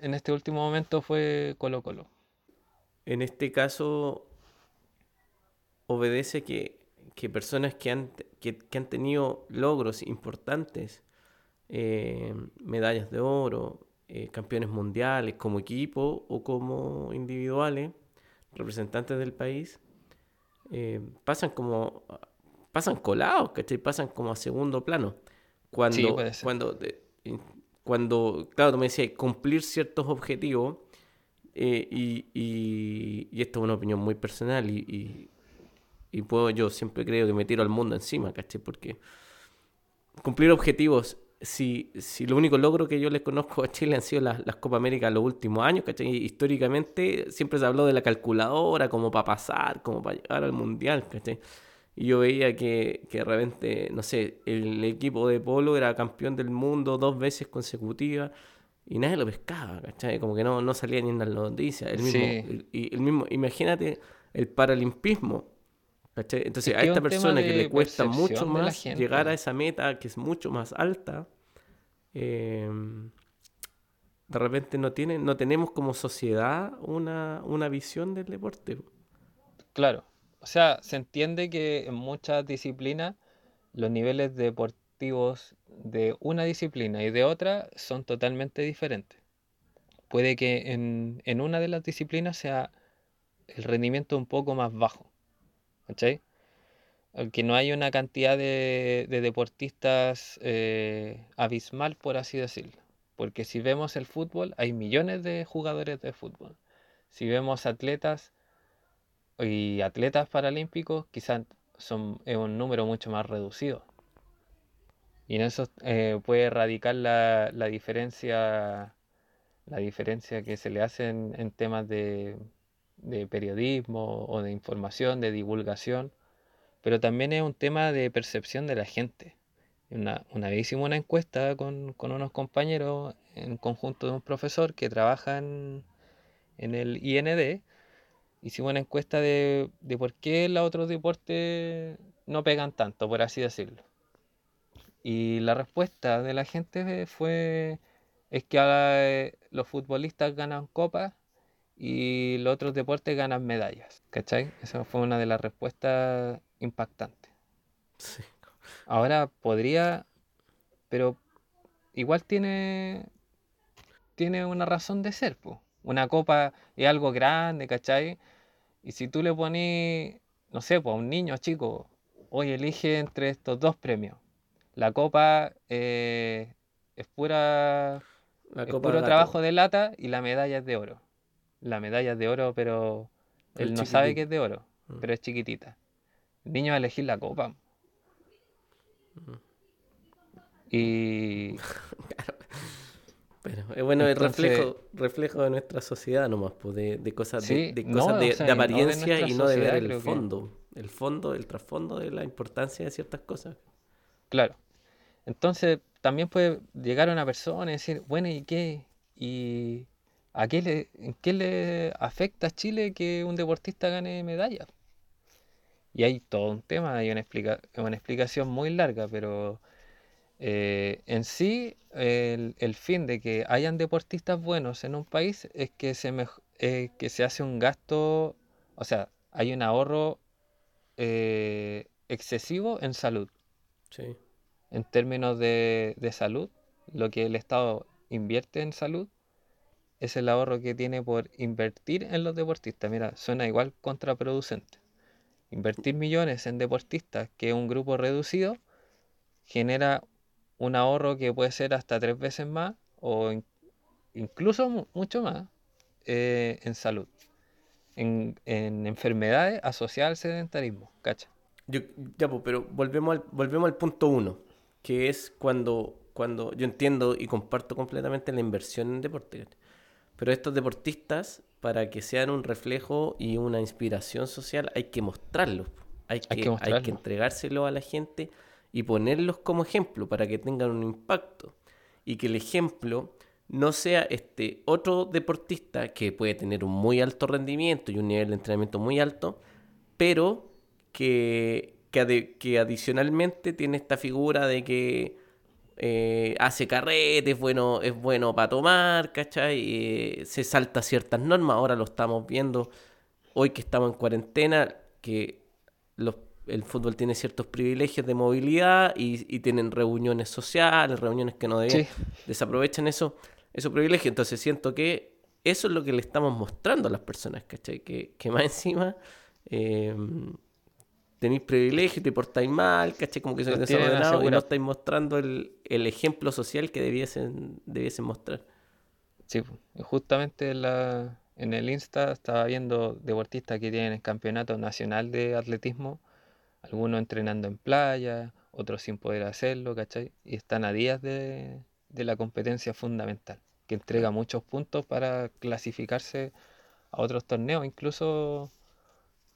en, este último momento fue Colo Colo. En este caso, obedece que, personas que han, que, han tenido logros importantes, eh, medallas de oro, eh, campeones mundiales como equipo o como individuales, representantes del país, eh, pasan como pasan colados, ¿cachai? Pasan como a segundo plano. Cuando, cuando, cuando, claro, tú me decías, cumplir ciertos objetivos, eh, y, y, esto es una opinión muy personal, y, y, puedo, yo siempre creo que me tiro al mundo encima, ¿cachai? Porque cumplir objetivos si, si lo único logro que yo les conozco a Chile han sido las, las Copa América los últimos años, ¿cachai? Históricamente siempre se habló de la calculadora como para pasar, como para llegar al Mundial, ¿cachai? Y yo veía que, que de repente, no sé, el equipo de polo era campeón del mundo dos veces consecutivas y nadie lo pescaba, ¿cachai? Como que no, no salía ni en las noticias. El mismo, y el mismo, imagínate el paralimpismo entonces, a esta persona que le cuesta mucho más llegar a esa meta que es mucho más alta, em, de repente no, tiene, no tenemos como sociedad una, una visión del deporte. Claro. O sea, se entiende que en muchas disciplinas los niveles deportivos de una disciplina y de otra son totalmente diferentes. Puede que en, en una de las disciplinas sea el rendimiento un poco más bajo ¿cachai? Que no hay una cantidad de, deportistas eh, abismal, por así decirlo. Porque si vemos el fútbol, hay millones de jugadores de fútbol. Si vemos atletas y atletas paralímpicos, quizás son es un número mucho más reducido. Y en eso eh, puede radicar la, diferencia la diferencia que se le hace en temas de, de periodismo o de información, de divulgación, pero también es un tema de percepción de la gente. Una, una vez hicimos una encuesta con, unos compañeros en conjunto de un profesor que trabaja en, el IND. Hicimos una encuesta de, de por qué los otros deportes no pegan tanto, por así decirlo. Y la respuesta de la gente fue es que ahora los futbolistas ganan copas y los otros deportes ganan medallas. ¿Cachai? Esa fue una de las respuestas impactantes. Sí. Ahora podría, pero igual tiene, tiene una razón de ser, po. Una copa es algo grande, ¿cachai? Y si tú le pones, no sé, pues a un niño chico, hoy elige entre estos dos premios. La copa eh, es pura La es copa puro gato. trabajo de lata y la medalla es de oro. La medalla es de oro, pero él no sabe que es de oro, Mm. pero es chiquitita. El niño va a elegir la copa. Mm. Y Pero es bueno, Entonces- el reflejo, reflejo de nuestra sociedad nomás, pues, de, de cosas, de- Sí, de, no, cosas de, o sea, de y no de apariencia y no de ver el que- fondo. El fondo, el trasfondo de la importancia de ciertas cosas. claro. Entonces también puede llegar una persona y decir, bueno, ¿y qué? ¿Y a qué le, en qué le afecta a Chile que un deportista gane medalla? Y hay todo un tema, hay una, explica- una explicación muy larga, pero eh, en sí el, el fin de que hayan deportistas buenos en un país es que se, mej- eh, que se hace un gasto, o sea, hay un ahorro eh, excesivo en salud Sí. en términos de, de salud, lo que el Estado invierte en salud es el ahorro que tiene por invertir en los deportistas. Mira, suena igual contraproducente. Invertir millones en deportistas, que es un grupo reducido, genera un ahorro que puede ser hasta tres veces más o in- incluso mu- mucho más eh, en salud, en, en enfermedades asociadas al sedentarismo. ¿Cacha? Yo, ya, pues, pero volvemos al, volvemos al punto uno, que es cuando, cuando yo entiendo y comparto completamente la inversión en deporte. Pero estos deportistas, para que sean un reflejo y una inspiración social, hay que mostrarlos. Hay que, Hay que hay que mostrarlo. entregárselo a la gente y ponerlos como ejemplo para que tengan un impacto. Y que el ejemplo no sea este otro deportista que puede tener un muy alto rendimiento y un nivel de entrenamiento muy alto, pero que, que, ade- que adicionalmente tiene esta figura de que eh, hace carrete, es bueno, es bueno para tomar, ¿cachai? Eh, se salta ciertas normas, ahora lo estamos viendo hoy que estamos en cuarentena, que los, el fútbol tiene ciertos privilegios de movilidad y, y tienen reuniones sociales, reuniones que no debían, Sí. desaprovechan eso, esos privilegios. Entonces siento que eso es lo que le estamos mostrando a las personas, ¿cachai? Que, que más encima eh, tenéis privilegios, te portáis mal, ¿cachai? Como que tienen desordenados y no estáis mostrando el, el ejemplo social que debiesen, debiesen mostrar. Sí, justamente en la, en el Insta estaba viendo deportistas que tienen el campeonato nacional de atletismo, algunos entrenando en playa, otros sin poder hacerlo, ¿cachai? Y están a días de, de la competencia fundamental, que entrega muchos puntos para clasificarse a otros torneos, incluso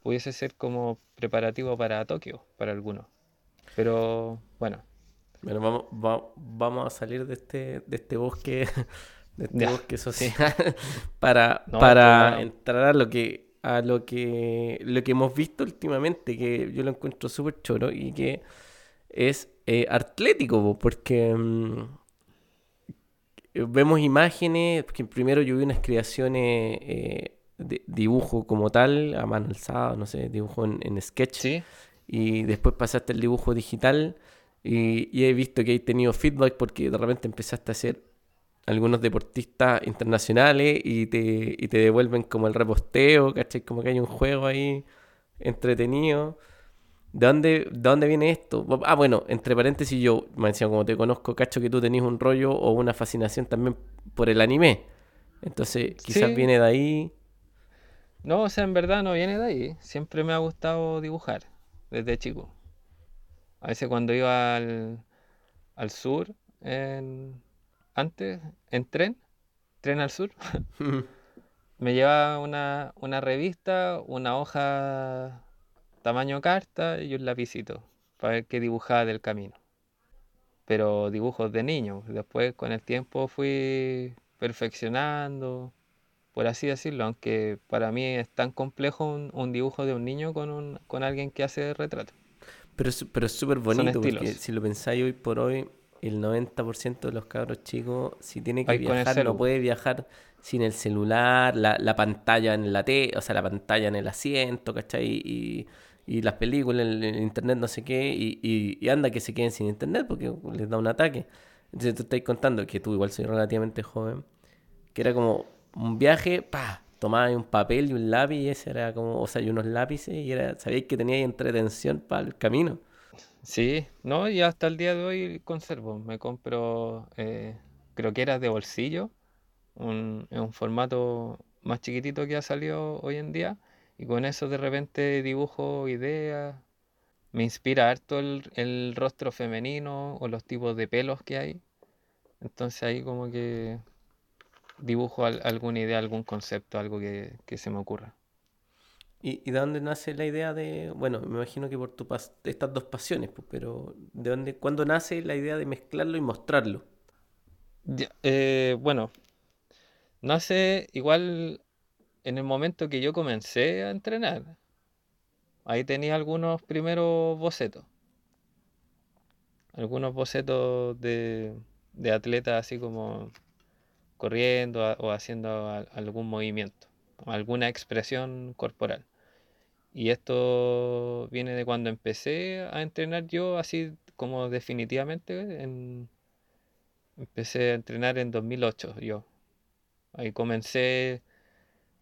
pudiese ser como preparativo para Tokio, para algunos. Pero bueno, Bueno, vamos, va- vamos a salir de este, de este bosque, de este Ya, bosque sí. social para, No, para entrar a lo que a lo que lo que hemos visto últimamente, que yo lo encuentro súper choro y que es eh, atlético, po, porque mm, vemos imágenes, que primero yo vi unas creaciones eh, de dibujo como tal, a mano alzada, no sé, dibujo en, en sketch. Sí, y después pasaste al dibujo digital y, y he visto que hay tenido feedback porque de repente empezaste a hacer algunos deportistas internacionales y te, y te devuelven como el reposteo, ¿cachai? Como que hay un juego ahí entretenido. ¿De dónde, ¿De dónde viene esto? Ah, bueno, entre paréntesis yo, me decía, como te conozco, cacho que tú tenías un rollo o una fascinación también por el anime. Entonces, quizás Sí. viene de ahí. No, o sea, en verdad no viene de ahí. Siempre me ha gustado dibujar desde chico. A veces cuando iba al, al sur, en- antes, en tren, tren al sur, me llevaba una, una revista, una hoja tamaño carta y un lapicito para ver qué dibujaba del camino. Pero dibujos de niño. Después, con el tiempo, fui perfeccionando por así decirlo, aunque para mí es tan complejo un, un dibujo de un niño con, un, con alguien que hace retrato. Pero es pero es súper bonito porque si lo pensáis hoy por hoy, el 90% de los cabros chicos, si tiene que viajar, no puede viajar sin el celular, la, la pantalla en la T, o sea, la pantalla en el asiento, ¿cachai? Y, y las películas, el, el, internet, no sé qué, y, y, anda que se queden sin internet porque les da un ataque. Entonces tú estás contando que tú igual soy relativamente joven, que era como un viaje, pa, tomabas un papel y un lápiz, y ese era como, o sea, y unos lápices, y era, sabíais que teníais entretención para el camino. Sí, no, y hasta el día de hoy conservo. Me compro eh, creo que era de bolsillo, un, un formato más chiquitito que ha salido hoy en día, y con eso de repente dibujo ideas. Me inspira harto el rostro femenino o los tipos de pelos que hay. Entonces ahí como que dibujo alguna idea, algún concepto, algo que, que se me ocurra. ¿Y, ¿Y, de dónde nace la idea de, bueno, me imagino que por tu estas dos pasiones, pues, pero ¿de dónde, cuándo nace la idea de mezclarlo y mostrarlo? eh, bueno, nace igual en el momento que yo comencé a entrenar. Ahí tenía algunos primeros bocetos. Algunos bocetos de, de atletas así como corriendo o haciendo algún movimiento, alguna expresión corporal. Y esto viene de cuando empecé a entrenar yo así como definitivamente. En, empecé a entrenar en 2008 yo. Ahí comencé,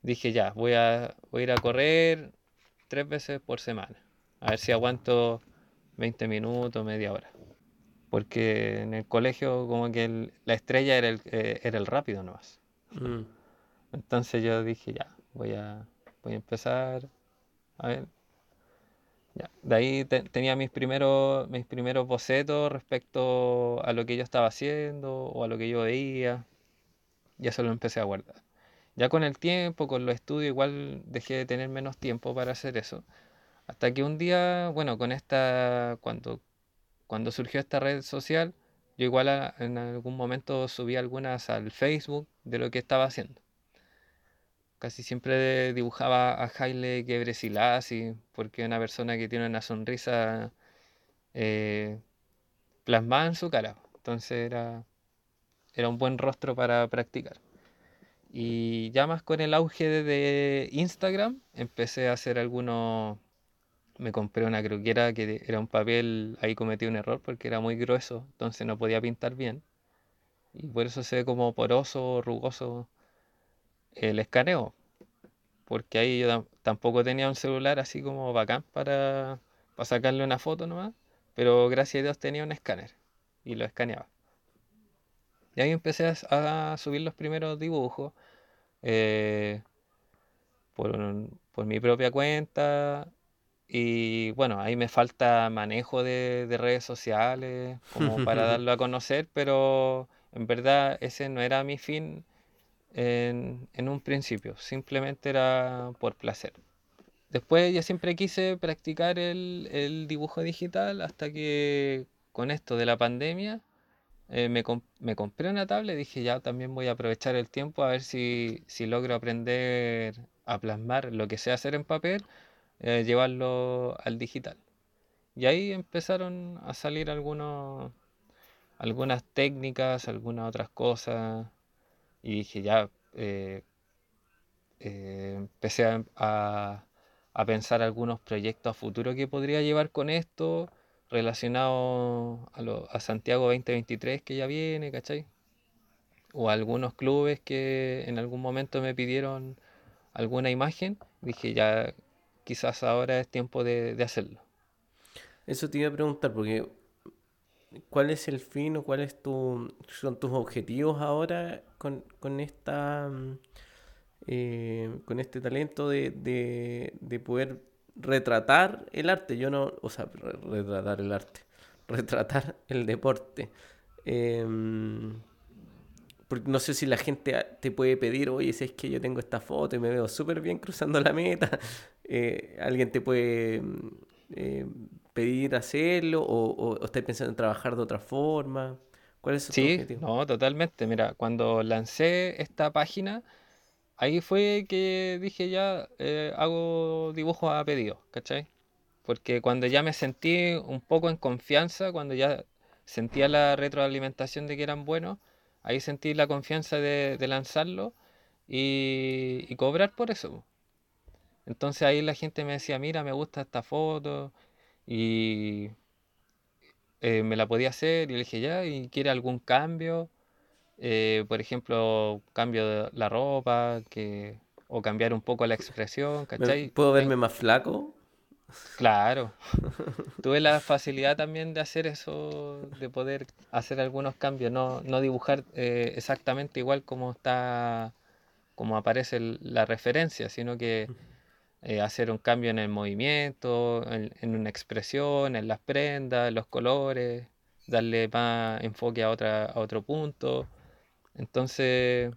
dije ya, voy a, voy a ir a correr tres veces por semana. A ver si aguanto 20 minutos, media hora porque en el colegio como que la estrella era el, eh, era el rápido nomás. Mm. Entonces yo dije, ya, voy a, voy a empezar a ver. Ya. De ahí tenía mis primeros, mis primeros bocetos respecto a lo que yo estaba haciendo o a lo que yo veía. Ya eso lo empecé a guardar. Ya con el tiempo, con los estudios, igual dejé de tener menos tiempo para hacer eso. Hasta que un día, bueno, con esta, cuando cuando surgió esta red social, yo igual en algún momento subí algunas al Facebook de lo que estaba haciendo. Casi siempre dibujaba a Haile Gebreselassie porque es una persona que tiene una sonrisa eh, plasmada en su cara. Entonces era, era un buen rostro para practicar. Y ya más con el auge de Instagram, empecé a hacer algunos me compré una croquera que era un papel, ahí cometí un error porque era muy grueso, entonces no podía pintar bien. Y por eso se ve como poroso, rugoso el escaneo. Porque ahí yo tampoco tenía un celular así como bacán para, para sacarle una foto nomás. Pero gracias a Dios tenía un escáner y lo escaneaba. Y ahí empecé a, subir los primeros dibujos eh, por, por mi propia cuenta y bueno, ahí me falta manejo de, redes sociales como para darlo a conocer, pero en verdad ese no era mi fin en, un principio, simplemente era por placer. Después ya siempre quise practicar el, dibujo digital hasta que con esto de la pandemia eh, me, me, compré una tablet y dije ya también voy a aprovechar el tiempo a ver si, si logro aprender a plasmar lo que sé hacer en papel eh, llevarlo al digital. Y ahí empezaron a salir algunos, algunas técnicas, algunas otras cosas. Y dije, ya, eh, eh, empecé a, a, pensar algunos proyectos a futuro que podría llevar con esto relacionado a, lo, a Santiago 2023 que ya viene, ¿cachai? O algunos clubes que en algún momento me pidieron alguna imagen. Dije, ya quizás ahora es tiempo de, hacerlo. Eso te iba a preguntar, porque ¿cuál es el fin o cuáles tu, son tus objetivos ahora con, esta mm, eh, con este talento de, poder retratar el arte? Yo no, o sea, retratar el arte, retratar el deporte. Em, porque no sé si la gente te puede pedir, oye, si es que yo tengo esta foto y me veo súper bien cruzando la meta, eh, alguien te puede mm, eh, pedir hacerlo o, o, estás pensando en trabajar de otra forma. ¿Cuál es sí, objetivo? No, totalmente. Mira, cuando lancé esta página, ahí fue que dije ya, eh, hago dibujos a pedido, ¿cachai? Porque cuando ya me sentí un poco en confianza, cuando ya sentía la retroalimentación de que eran buenos, ahí sentí la confianza de, lanzarlo y, cobrar por eso. Entonces ahí la gente me decía, mira, me gusta esta foto y eh, me la podía hacer y le dije, ya, ¿y quiere algún cambio? Eh, por ejemplo, cambio de la ropa, que, o cambiar un poco la expresión, ¿cachai? ¿Puedo verme más flaco? Claro. Tuve la facilidad también de hacer eso, de poder hacer algunos cambios, no, no dibujar eh, exactamente igual como está, como aparece la referencia, sino que eh, hacer un cambio en el movimiento, en, una expresión, en las prendas, en los colores, darle más enfoque a, otra, a otro punto. Entonces,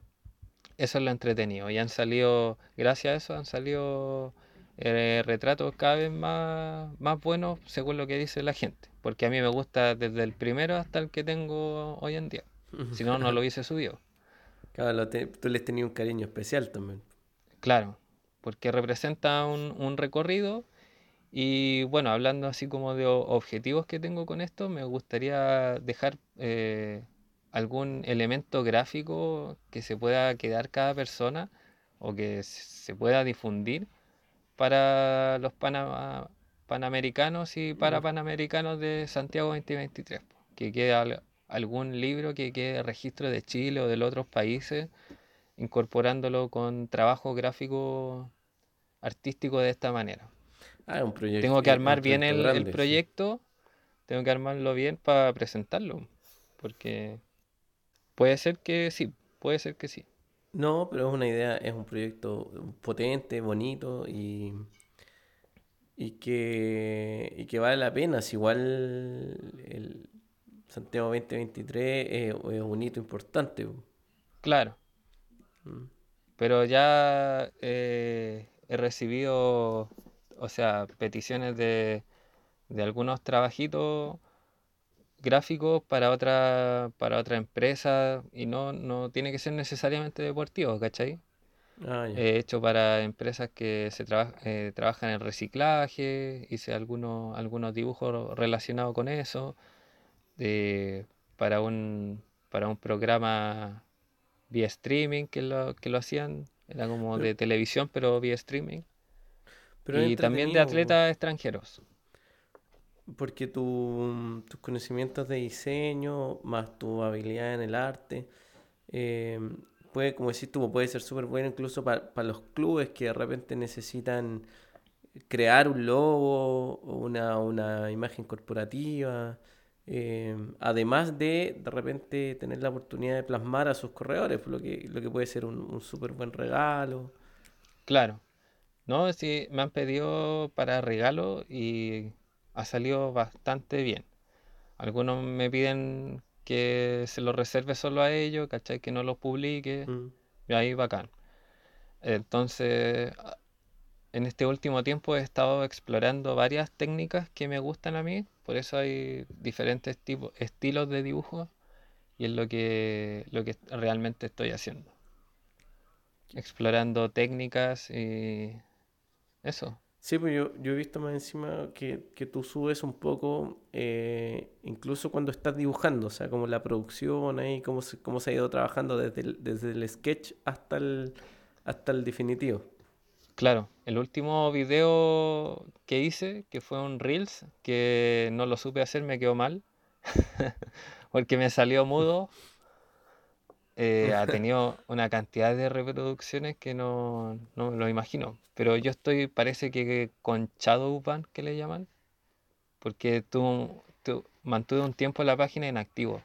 eso es lo entretenido. Y han salido, gracias a eso, han salido eh, retratos cada vez más, más buenos según lo que dice la gente. Porque a mí me gusta desde el primero hasta el que tengo hoy en día. Si no, no lo hubiese subido. Claro, tú les tenías un cariño especial también. Claro, porque representa un, recorrido. Y bueno, hablando así como de objetivos que tengo con esto, me gustaría dejar eh, algún elemento gráfico que se pueda quedar cada persona o que se pueda difundir para los panamericanos y para panamericanos de Santiago 2023. Que quede algún libro que quede registro de Chile o de los otros países, incorporándolo con trabajo gráfico artístico de esta manera. Ah, un proyecto, tengo que armar bien el, proyecto, tengo que armarlo bien para presentarlo, porque puede ser que sí, puede ser que sí. No, pero es una idea, es un proyecto potente, bonito y, y, que, y que vale la pena. Si igual el Santiago 2023 es, un hito importante. Claro. Mm. Pero ya eh, he recibido, o sea, peticiones de, de algunos trabajitos gráficos para otra, para otra empresa y no, no tiene que ser necesariamente deportivo, ¿cachai? Ah, He hecho para empresas que se eh, trabajan en reciclaje, hice algunos, algunos dibujos relacionados con eso, para, un, para un programa vía streaming que lo, que lo hacían, era como de televisión pero vía streaming. y también de atletas extranjeros. Porque tu, tus conocimientos de diseño, más tu habilidad en el arte, eh, puede, como decís tú, puede ser súper bueno incluso para, los clubes que de repente necesitan crear un logo o una, una imagen corporativa. Eh, además de de repente tener la oportunidad de plasmar a sus corredores, lo que, lo que puede ser un, un súper buen regalo. Claro, no, sí, me han pedido para regalo y ha salido bastante bien. Algunos me piden que se lo reserve solo a ellos, ¿cachai? Que no lo publique. Mm. Y ahí bacán. Entonces, en este último tiempo he estado explorando varias técnicas que me gustan a mí. Por eso hay diferentes tipos, estilos de dibujo. Y es lo que, lo que realmente estoy haciendo. Explorando técnicas y eso. Sí, pues yo, yo he visto más encima que, tú subes un poco, eh, incluso cuando estás dibujando, o sea, como la producción ahí, cómo se, cómo se ha ido trabajando desde el, desde el sketch hasta el, hasta el definitivo. Claro, el último video que hice, que fue un Reels, que no lo supe hacer, me quedó mal, porque me salió mudo, eh, ha tenido una cantidad de reproducciones que no, no me lo imagino. Pero yo estoy, parece que con Shadowban, que le llaman, porque tú, mantuve un tiempo la página inactivo.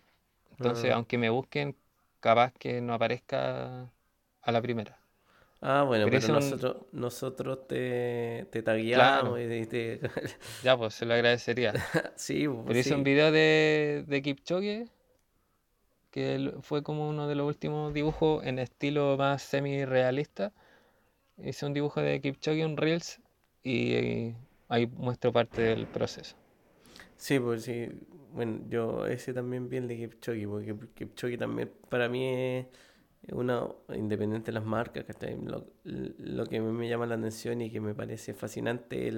Entonces, ah. aunque me busquen, capaz que no aparezca a la primera. Ah, bueno, pero, nosotros, nosotros te, te tagueamos y te... ya, pues se lo agradecería. sí, pues, Pero hice un video de, de Kipchoge que fue como uno de los últimos dibujos en estilo más semi-realista. Hice un dibujo de Kipchoge, un Reels, y ahí muestro parte del proceso. Sí, pues sí. Bueno, yo ese también vi el de Kipchoge, porque Kipchoge también para mí es una independiente de las marcas, que lo, lo que me llama la atención y que me parece fascinante es,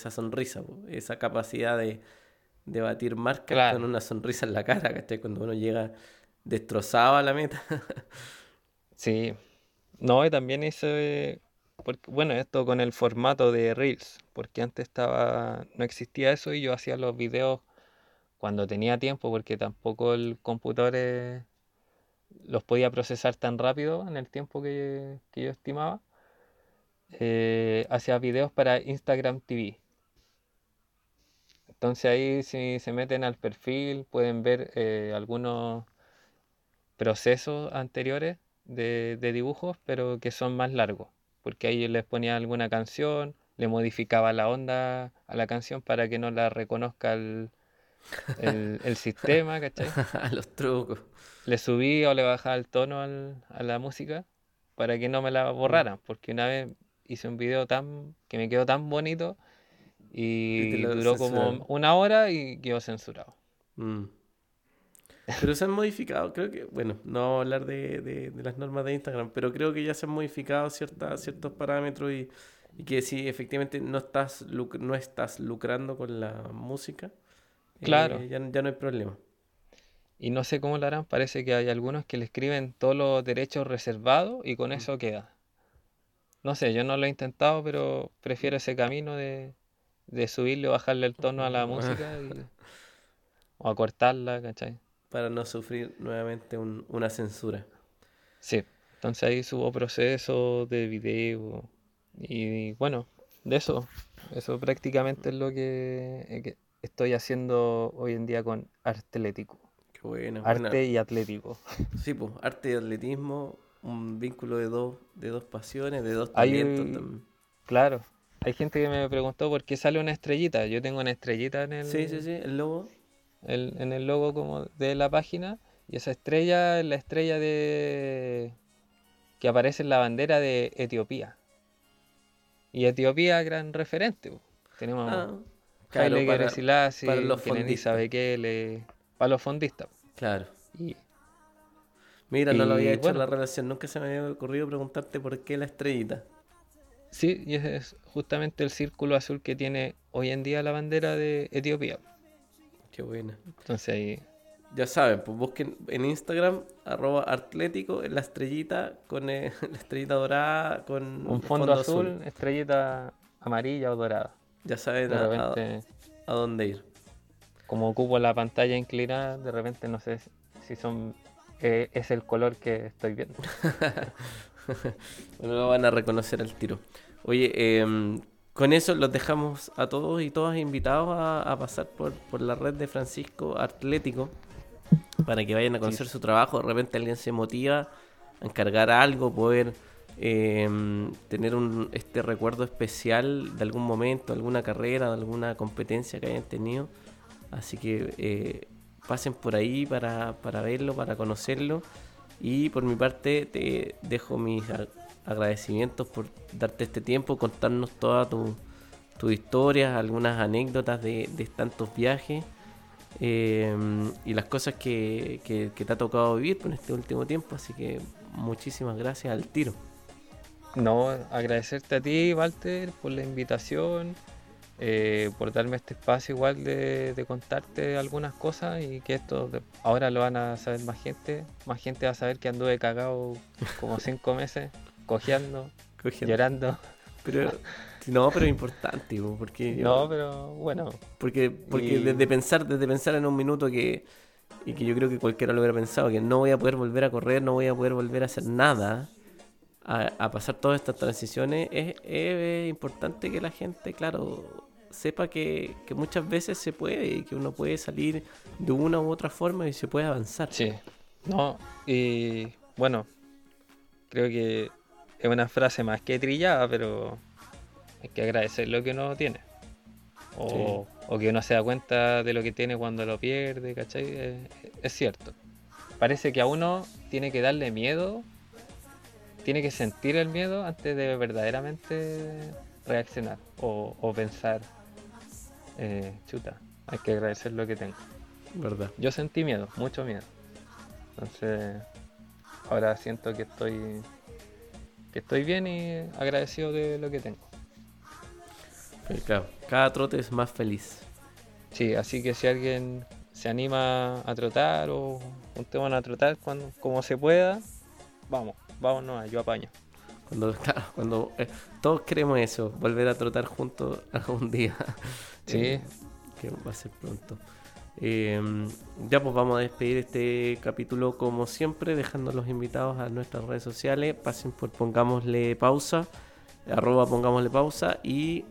esa sonrisa, esa capacidad de, de batir marcas Claro. con una sonrisa en la cara, ¿cachai? Cuando uno llega destrozado a la meta. Sí. No, y también hice, porque, bueno, esto con el formato de Reels, porque antes estaba, no existía eso y yo hacía los videos cuando tenía tiempo, porque tampoco el computador eh, los podía procesar tan rápido en el tiempo que, que yo estimaba. Eh, hacía videos para Instagram TV. Entonces ahí si se meten al perfil pueden ver eh, algunos procesos anteriores de, de dibujos, pero que son más largos, porque ahí les ponía alguna canción, le modificaba la onda a la canción para que no la reconozca el, el- el sistema, ¿cachai? Los trucos. Le subía o le bajaba el tono al- a la música para que no me la borraran, porque una vez hice un video tan que me quedó tan bonito Y y lo duró censuraron. como una hora y quedó censurado. Mm. Pero se han modificado, creo que, bueno, no vamos a hablar de, de- de las normas de Instagram, pero creo que ya se han modificado ciertas, ciertos parámetros y, y que si efectivamente no estás, luc- no estás lucrando con la música, eh, Claro. ya, ya no hay problema. Y no sé cómo lo harán, parece que hay algunos que le escriben todos los derechos reservados y con eso queda. No sé, yo no lo he intentado, pero prefiero ese camino de, de subirle o bajarle el tono a la música y- o a cortarla, ¿cachai? Para no sufrir nuevamente un- una censura. Sí, entonces ahí subo procesos de video y bueno, de eso, eso prácticamente es lo que, eh, que estoy haciendo hoy en día con Artlético. Qué buena, buena. Arte y Atlético. Sí, pues, arte y atletismo, un vínculo de dos, de dos pasiones, de dos Hay- talentos también. Claro, hay gente que me preguntó por qué sale una estrellita. Yo tengo una estrellita en el, Sí, sí, sí, el logo. el- en el logo como de la página y esa estrella es la estrella de que aparece en la bandera de Etiopía. Y Etiopía gran referente. po. Tenemos Ah, Haile claro, para, Gebrselassie, para los fondistas. Para los fondistas. Claro. Y Mira, no lo había hecho bueno. la relación, nunca se me había ocurrido preguntarte por qué la estrellita. sí, y ese es justamente el círculo azul que tiene hoy en día la bandera de Etiopía. Qué buena. Entonces ahí Ya saben, pues busquen en Instagram, arroba atlético, la estrellita con eh, la estrellita dorada con un fondo, azul, estrellita amarilla o dorada. Ya saben a dónde ir. Como ocupo la pantalla inclinada, de repente no sé si son eh, es el color que estoy viendo. Bueno, lo van a reconocer al tiro. Oye, em, con eso los dejamos a todos y todas invitados a, a pasar por, por la red de Francisco Atlético para que vayan a conocer su trabajo. De repente alguien se motiva a encargar algo, poder em, tener un, este recuerdo especial de algún momento, alguna carrera, de alguna competencia que hayan tenido. Así que eh, pasen por ahí para, para verlo, para conocerlo. Y por mi parte te dejo mis agradecimientos por darte este tiempo, contarnos todas tus tus historias, algunas anécdotas de, de tantos viajes eh, y las cosas que, que- que te ha tocado vivir por este último tiempo. Así que muchísimas gracias al tiro. No, agradecerte a ti, Walter, por la invitación, eh, por darme este espacio igual de, de contarte algunas cosas y que esto de- ahora lo van a saber más gente. Más gente va a saber que anduve cagado como cinco meses, cojeando, llorando. Pero, no, pero importante, po, porque, No, pero bueno, porque, porque Y- desde pensar, desde pensar en un minuto que, y que yo creo que cualquiera lo hubiera pensado, que no voy a poder volver a correr, no voy a poder volver a hacer nada, a, a pasar todas estas transiciones, es, es importante que la gente, claro, sepa que, que muchas veces se puede y que uno puede salir de una u otra forma y se puede avanzar. sí. No, y bueno, creo que es una frase más que trillada, pero hay que agradecer lo que uno tiene. O, o que uno se da cuenta de lo que tiene cuando lo pierde, ¿cachai? Es, es cierto. Parece que a uno tiene que darle miedo, tiene que sentir el miedo antes de verdaderamente reaccionar o, o pensar, eh, chuta, hay que agradecer lo que tengo. ¿Verdad? Yo sentí miedo, mucho miedo. Entonces, ahora siento que estoy que estoy bien y agradecido de lo que tengo. Pero claro, cada trote es más feliz. Sí, así que si alguien se anima a trotar o juntemos a trotar cuando, como se pueda, vamos, vámonos, yo apaño. Cuando, cuando eh, todos queremos eso, volver a trotar juntos algún día. Sí. Eh, que va a ser pronto. Em, ya pues vamos a despedir este capítulo como siempre, dejando los invitados a nuestras redes sociales. Pasen por pongámosle pausa, arroba pongámosle pausa y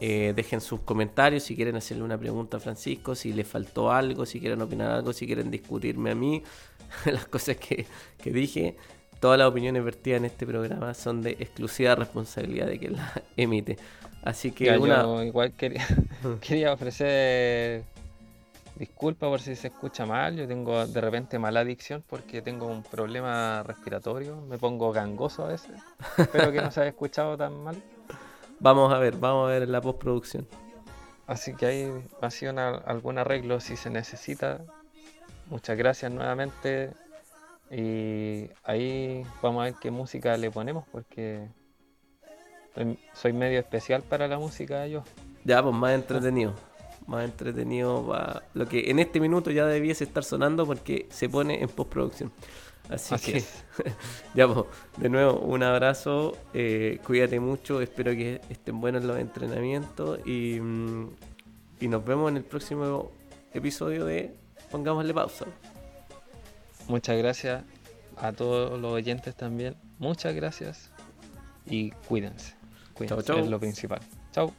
eh, dejen sus comentarios si quieren hacerle una pregunta a Francisco, si le faltó algo, si quieren opinar algo, si quieren discutirme a mí, las cosas que, que dije. Todas las opiniones vertidas en este programa son de exclusiva responsabilidad de quien las emite. Así que Ya, una... yo igual quería, quería ofrecer disculpas por si se escucha mal. Yo tengo de repente mala adicción porque tengo un problema respiratorio. Me pongo gangoso a veces. Espero que no se haya escuchado tan mal. Vamos a ver, vamos a ver en la postproducción. Así que ahí ha sido una- algún arreglo si se necesita. Muchas gracias nuevamente. Y ahí vamos a ver qué música le ponemos porque soy, soy medio especial para la música yo. Ya, pues más entretenido. Más entretenido va lo que en este minuto ya debiese estar sonando porque se pone en postproducción. Así, Así que, es. ya, pues, de nuevo, un abrazo. eh, cuídate mucho. Espero que estén buenos los entrenamientos. Y, mm, y nos vemos en el próximo episodio de Pongámosle pausa. Muchas gracias a todos los oyentes también. Muchas gracias y cuídense. Cuídense, chau. es lo principal. Chao.